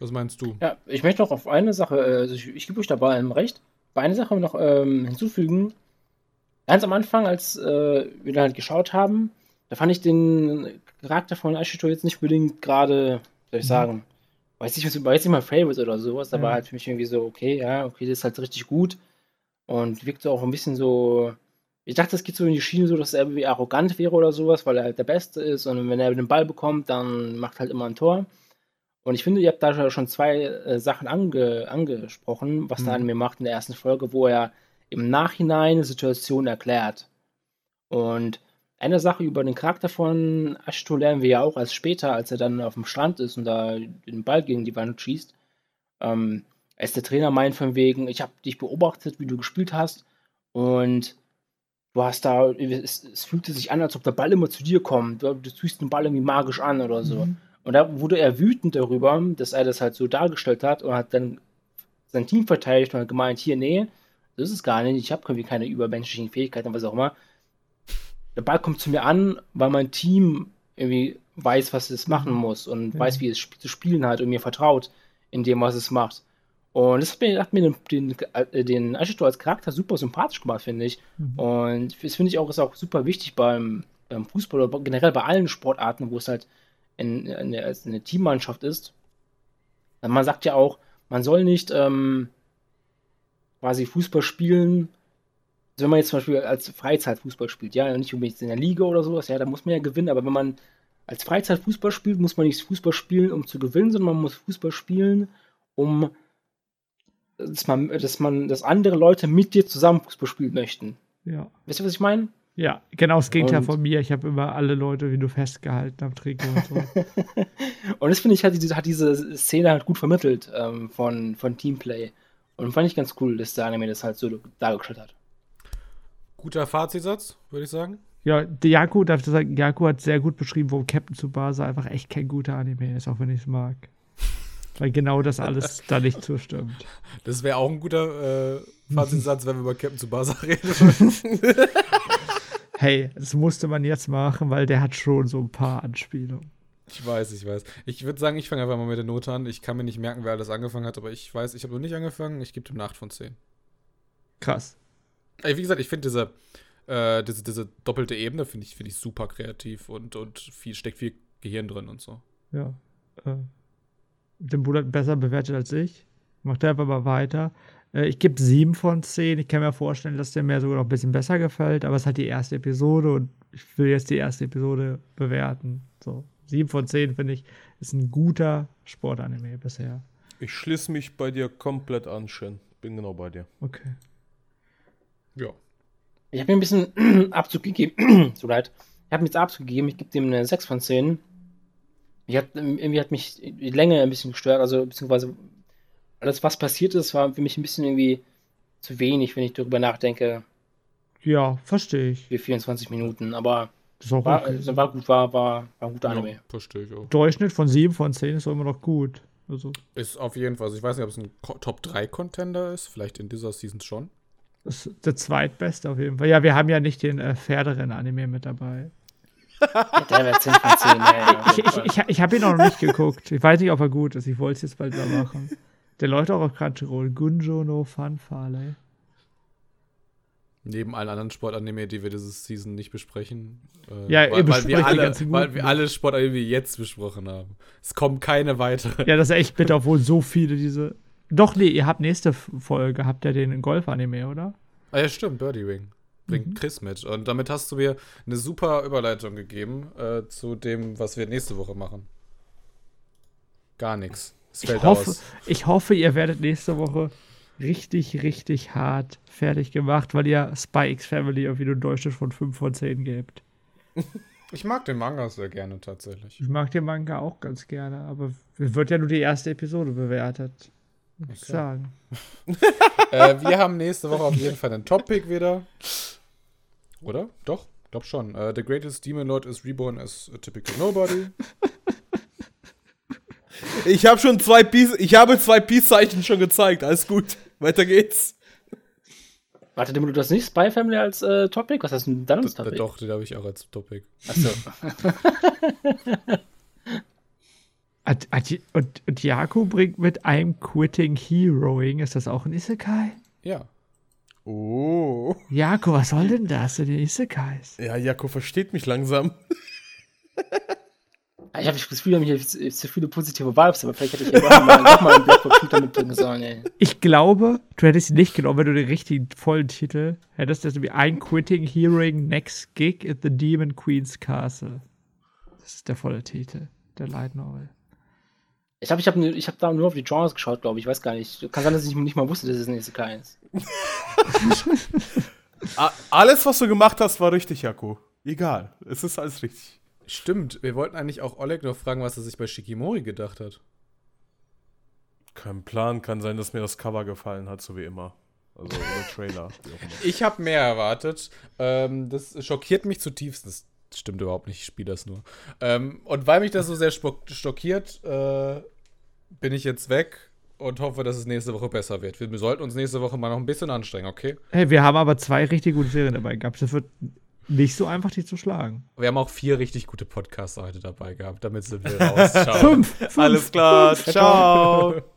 Was meinst du? Ja, ich möchte noch auf eine Sache, äh, also ich, ich gebe euch da bei allem recht, bei einer Sache noch ähm, hinzufügen. Ganz am Anfang, als äh, wir da halt geschaut haben, da fand ich den Charakter von Ashito jetzt nicht unbedingt gerade, soll ich Mhm. sagen, weiß nicht, was- war jetzt nicht mein Favorite oder sowas, da Ja. halt für mich irgendwie so, okay, ja, okay, das ist halt richtig gut und wirkte auch ein bisschen so, ich dachte, es geht so in die Schiene so, dass er irgendwie arrogant wäre oder sowas, weil er halt der Beste ist und wenn er den Ball bekommt, dann macht halt immer ein Tor. Und ich finde, ihr habt da schon zwei äh, Sachen ange angesprochen, was Mhm. Anime macht in der ersten Folge, wo er im Nachhinein eine Situation erklärt. Und eine Sache über den Charakter von Ashito lernen wir ja auch als später, als er dann auf dem Strand ist und da den Ball gegen die Wand schießt. Ähm, als der Trainer meint von wegen, ich habe dich beobachtet, wie du gespielt hast und du hast da, es, es fühlte sich an, als ob der Ball immer zu dir kommt. Du, du ziehst den Ball irgendwie magisch an oder so. Mhm. Und da wurde er wütend darüber, dass er das halt so dargestellt hat und hat dann sein Team verteidigt und hat gemeint, hier, nee, das ist es gar nicht, ich habe irgendwie keine übermenschlichen Fähigkeiten, was auch immer. Der Ball kommt zu mir an, weil mein Team irgendwie weiß, was es machen muss und Ja. weiß, wie es sp zu spielen hat und mir vertraut in dem, was es macht. Und das hat mir, hat mir den, den, äh, den Ashito als Charakter super sympathisch gemacht, finde ich. Mhm. Und das finde ich auch, ist auch super wichtig beim, beim Fußball oder generell bei allen Sportarten, wo es halt in, in, eine, eine Teammannschaft ist. Man sagt ja auch, man soll nicht ähm, quasi Fußball spielen, also wenn man jetzt zum Beispiel als Freizeitfußball spielt, ja, nicht unbedingt in der Liga oder sowas, ja, da muss man ja gewinnen, aber wenn man als Freizeitfußball spielt, muss man nicht Fußball spielen, um zu gewinnen, sondern man muss Fußball spielen, um dass man, dass man, dass andere Leute mit dir zusammen Fußball spielen möchten. Ja. Wisst ihr, was ich meine? Ja, genau das Gegenteil Und- von mir. Ich habe immer alle Leute wie du festgehalten am Trikot und so. [LAUGHS] Und das finde ich, hat diese, hat diese Szene halt gut vermittelt ähm, von, von Teamplay. Und fand ich ganz cool, dass der Anime das halt so dargestellt hat. Guter Fazitsatz, würde ich sagen. ja, der Jaku, darf ich sagen, Jaku hat sehr gut beschrieben, warum Captain Tsubasa einfach echt kein guter Anime ist, auch wenn ich es mag. Weil genau das alles da nicht zustimmt. Das wäre auch ein guter äh, Fazitsatz, wenn wir über Captain Tsubasa reden. [LAUGHS] Hey, das musste man jetzt machen, weil der hat schon so ein paar Anspielungen. Ich weiß, ich weiß. Ich würde sagen, ich fange einfach mal mit der Note an. Ich kann mir nicht merken, wer alles angefangen hat, aber ich weiß, ich habe noch nicht angefangen. Ich gebe dem eine 8 von 10. Krass. Ey, wie gesagt, ich finde diese, äh, diese, diese doppelte Ebene finde ich, find ich super kreativ und, und viel, steckt viel Gehirn drin und so. Ja. Äh, den Bruder hat besser bewertet als ich. Macht er einfach mal weiter. Äh, ich gebe 7 von 10. Ich kann mir vorstellen, dass der mir sogar noch ein bisschen besser gefällt, aber es hat die erste Episode und ich will jetzt die erste Episode bewerten. So, 7 von 10 finde ich, ist ein guter Sportanime bisher. Ich schließe mich bei dir komplett an, Shen. Bin genau bei dir. Okay. Ja. Ich habe mir ein bisschen [CLEARS THROAT] Abzug gegeben. [CLEARS THROAT] so leid. Ich habe mir jetzt Abzug gegeben. Ich gebe dem eine 6 von 10. Ich hat, irgendwie hat mich die Länge ein bisschen gestört. Also, beziehungsweise alles, was passiert ist, war für mich ein bisschen irgendwie zu wenig, wenn ich darüber nachdenke. Ja, verstehe ich. Für 24 Minuten. Aber Das ist auch war, okay. also war gut, war, war, war ein guter Anime. Ja, verstehe ich auch. Durchschnitt von 7 von 10 ist auch immer noch gut. Also, Ist auf jeden Fall, also ich weiß nicht, ob es ein Ko- Top-3-Contender ist, vielleicht in dieser Season schon. das ist der zweitbeste auf jeden Fall. Ja, wir haben ja nicht den äh, Pferderennen-Anime mit dabei. Der wäre 10 von 10. Ja, Ich, ich, ich, ich habe ihn noch nicht geguckt. Ich weiß nicht, ob er gut ist. Ich wollte es jetzt bald mal machen. Der läuft auch auf Crunchyroll. Gunjo no Fanfare. Neben allen anderen Sportanime, die wir diese Season nicht besprechen. Äh, Ja, ihr weil, weil, besprecht wir die alle, weil wir alle Sportanime jetzt besprochen haben. Es kommen keine weitere. Ja, das ist echt bitter, obwohl so viele diese. Doch, nee, ihr habt nächste Folge, habt ihr den Golf-Anime, oder? Ah ja, stimmt, Birdie Wing. Bringt Mhm. Chris mit. Und damit hast du mir eine super Überleitung gegeben äh, zu dem, was wir nächste Woche machen. Gar nichts. Es Ich fällt hoffe, aus. ich hoffe, ihr werdet nächste Woche richtig, richtig hart fertig gemacht, weil ihr Spy X Family irgendwie nur einen Durchschnitt von 5 von 10 gebt. Ich mag den Manga sehr gerne tatsächlich. Ich mag den Manga auch ganz gerne, aber es wird ja nur die erste Episode bewertet. Muss ich Okay. sagen. [LAUGHS] äh, wir haben nächste Woche auf jeden Fall einen Top-Pick wieder. Oder? Doch, glaub schon. Äh, The Greatest Demon Lord is reborn as a typical nobody. [LAUGHS] Ich habe schon zwei Peace, ich habe zwei Peace-Zeichen schon gezeigt. Alles gut. Weiter geht's. Warte, du hast nicht Spy Family als äh, Topic? Was hast du denn dann als D- Topic? Doch, den habe ich auch als Top-Pick. Achso. At- [LAUGHS] Und, und Jaku bringt mit I'm quitting heroing. Ist das auch ein Isekai? Ja. Oh. Jaku, was soll denn das in den Isekais? Ja, Jako versteht mich langsam. Ich habe das Gefühl, ich habe hier zu viele positive Vibes, aber vielleicht hätte ich doch mal, einen Black Computer mitbringen sollen, ey. Ich glaube, du hättest ihn nicht genommen, wenn du den richtigen vollen Titel hättest. Das ist wie I'm quitting heroing next gig at the Demon Queen's Castle. Das ist der volle Titel der Light Novel. Ich glaube, ich habe ich hab da nur auf die Genres geschaut, glaube ich. Ich weiß gar nicht. Kann sein, dass ich nicht mal wusste, dass es ein Isekai ist. [LAUGHS] Alles, was du gemacht hast, war richtig, Jako. Egal. Es ist alles richtig. Stimmt, wir wollten eigentlich auch Oleg noch fragen, was er sich bei Shikimori gedacht hat. Kein Plan. Kann sein, dass mir das Cover gefallen hat, so wie immer. Also, oder Trailer. [LAUGHS] Ich habe mehr erwartet. Ähm, das schockiert mich zutiefst. Das stimmt überhaupt nicht, ich spiele das nur. Ähm, und weil mich das so sehr schockiert, äh, bin ich jetzt weg und hoffe, dass es nächste Woche besser wird. Wir sollten uns nächste Woche mal noch ein bisschen anstrengen, okay? Hey, wir haben aber zwei richtig gute Serien dabei gehabt. Das wird nicht so einfach, die zu schlagen. Wir haben auch vier richtig gute Podcasts heute dabei gehabt. Damit sind wir raus. [LAUGHS] Ciao. Fünf! fünf Alles klar. fünf. Ciao. [LAUGHS]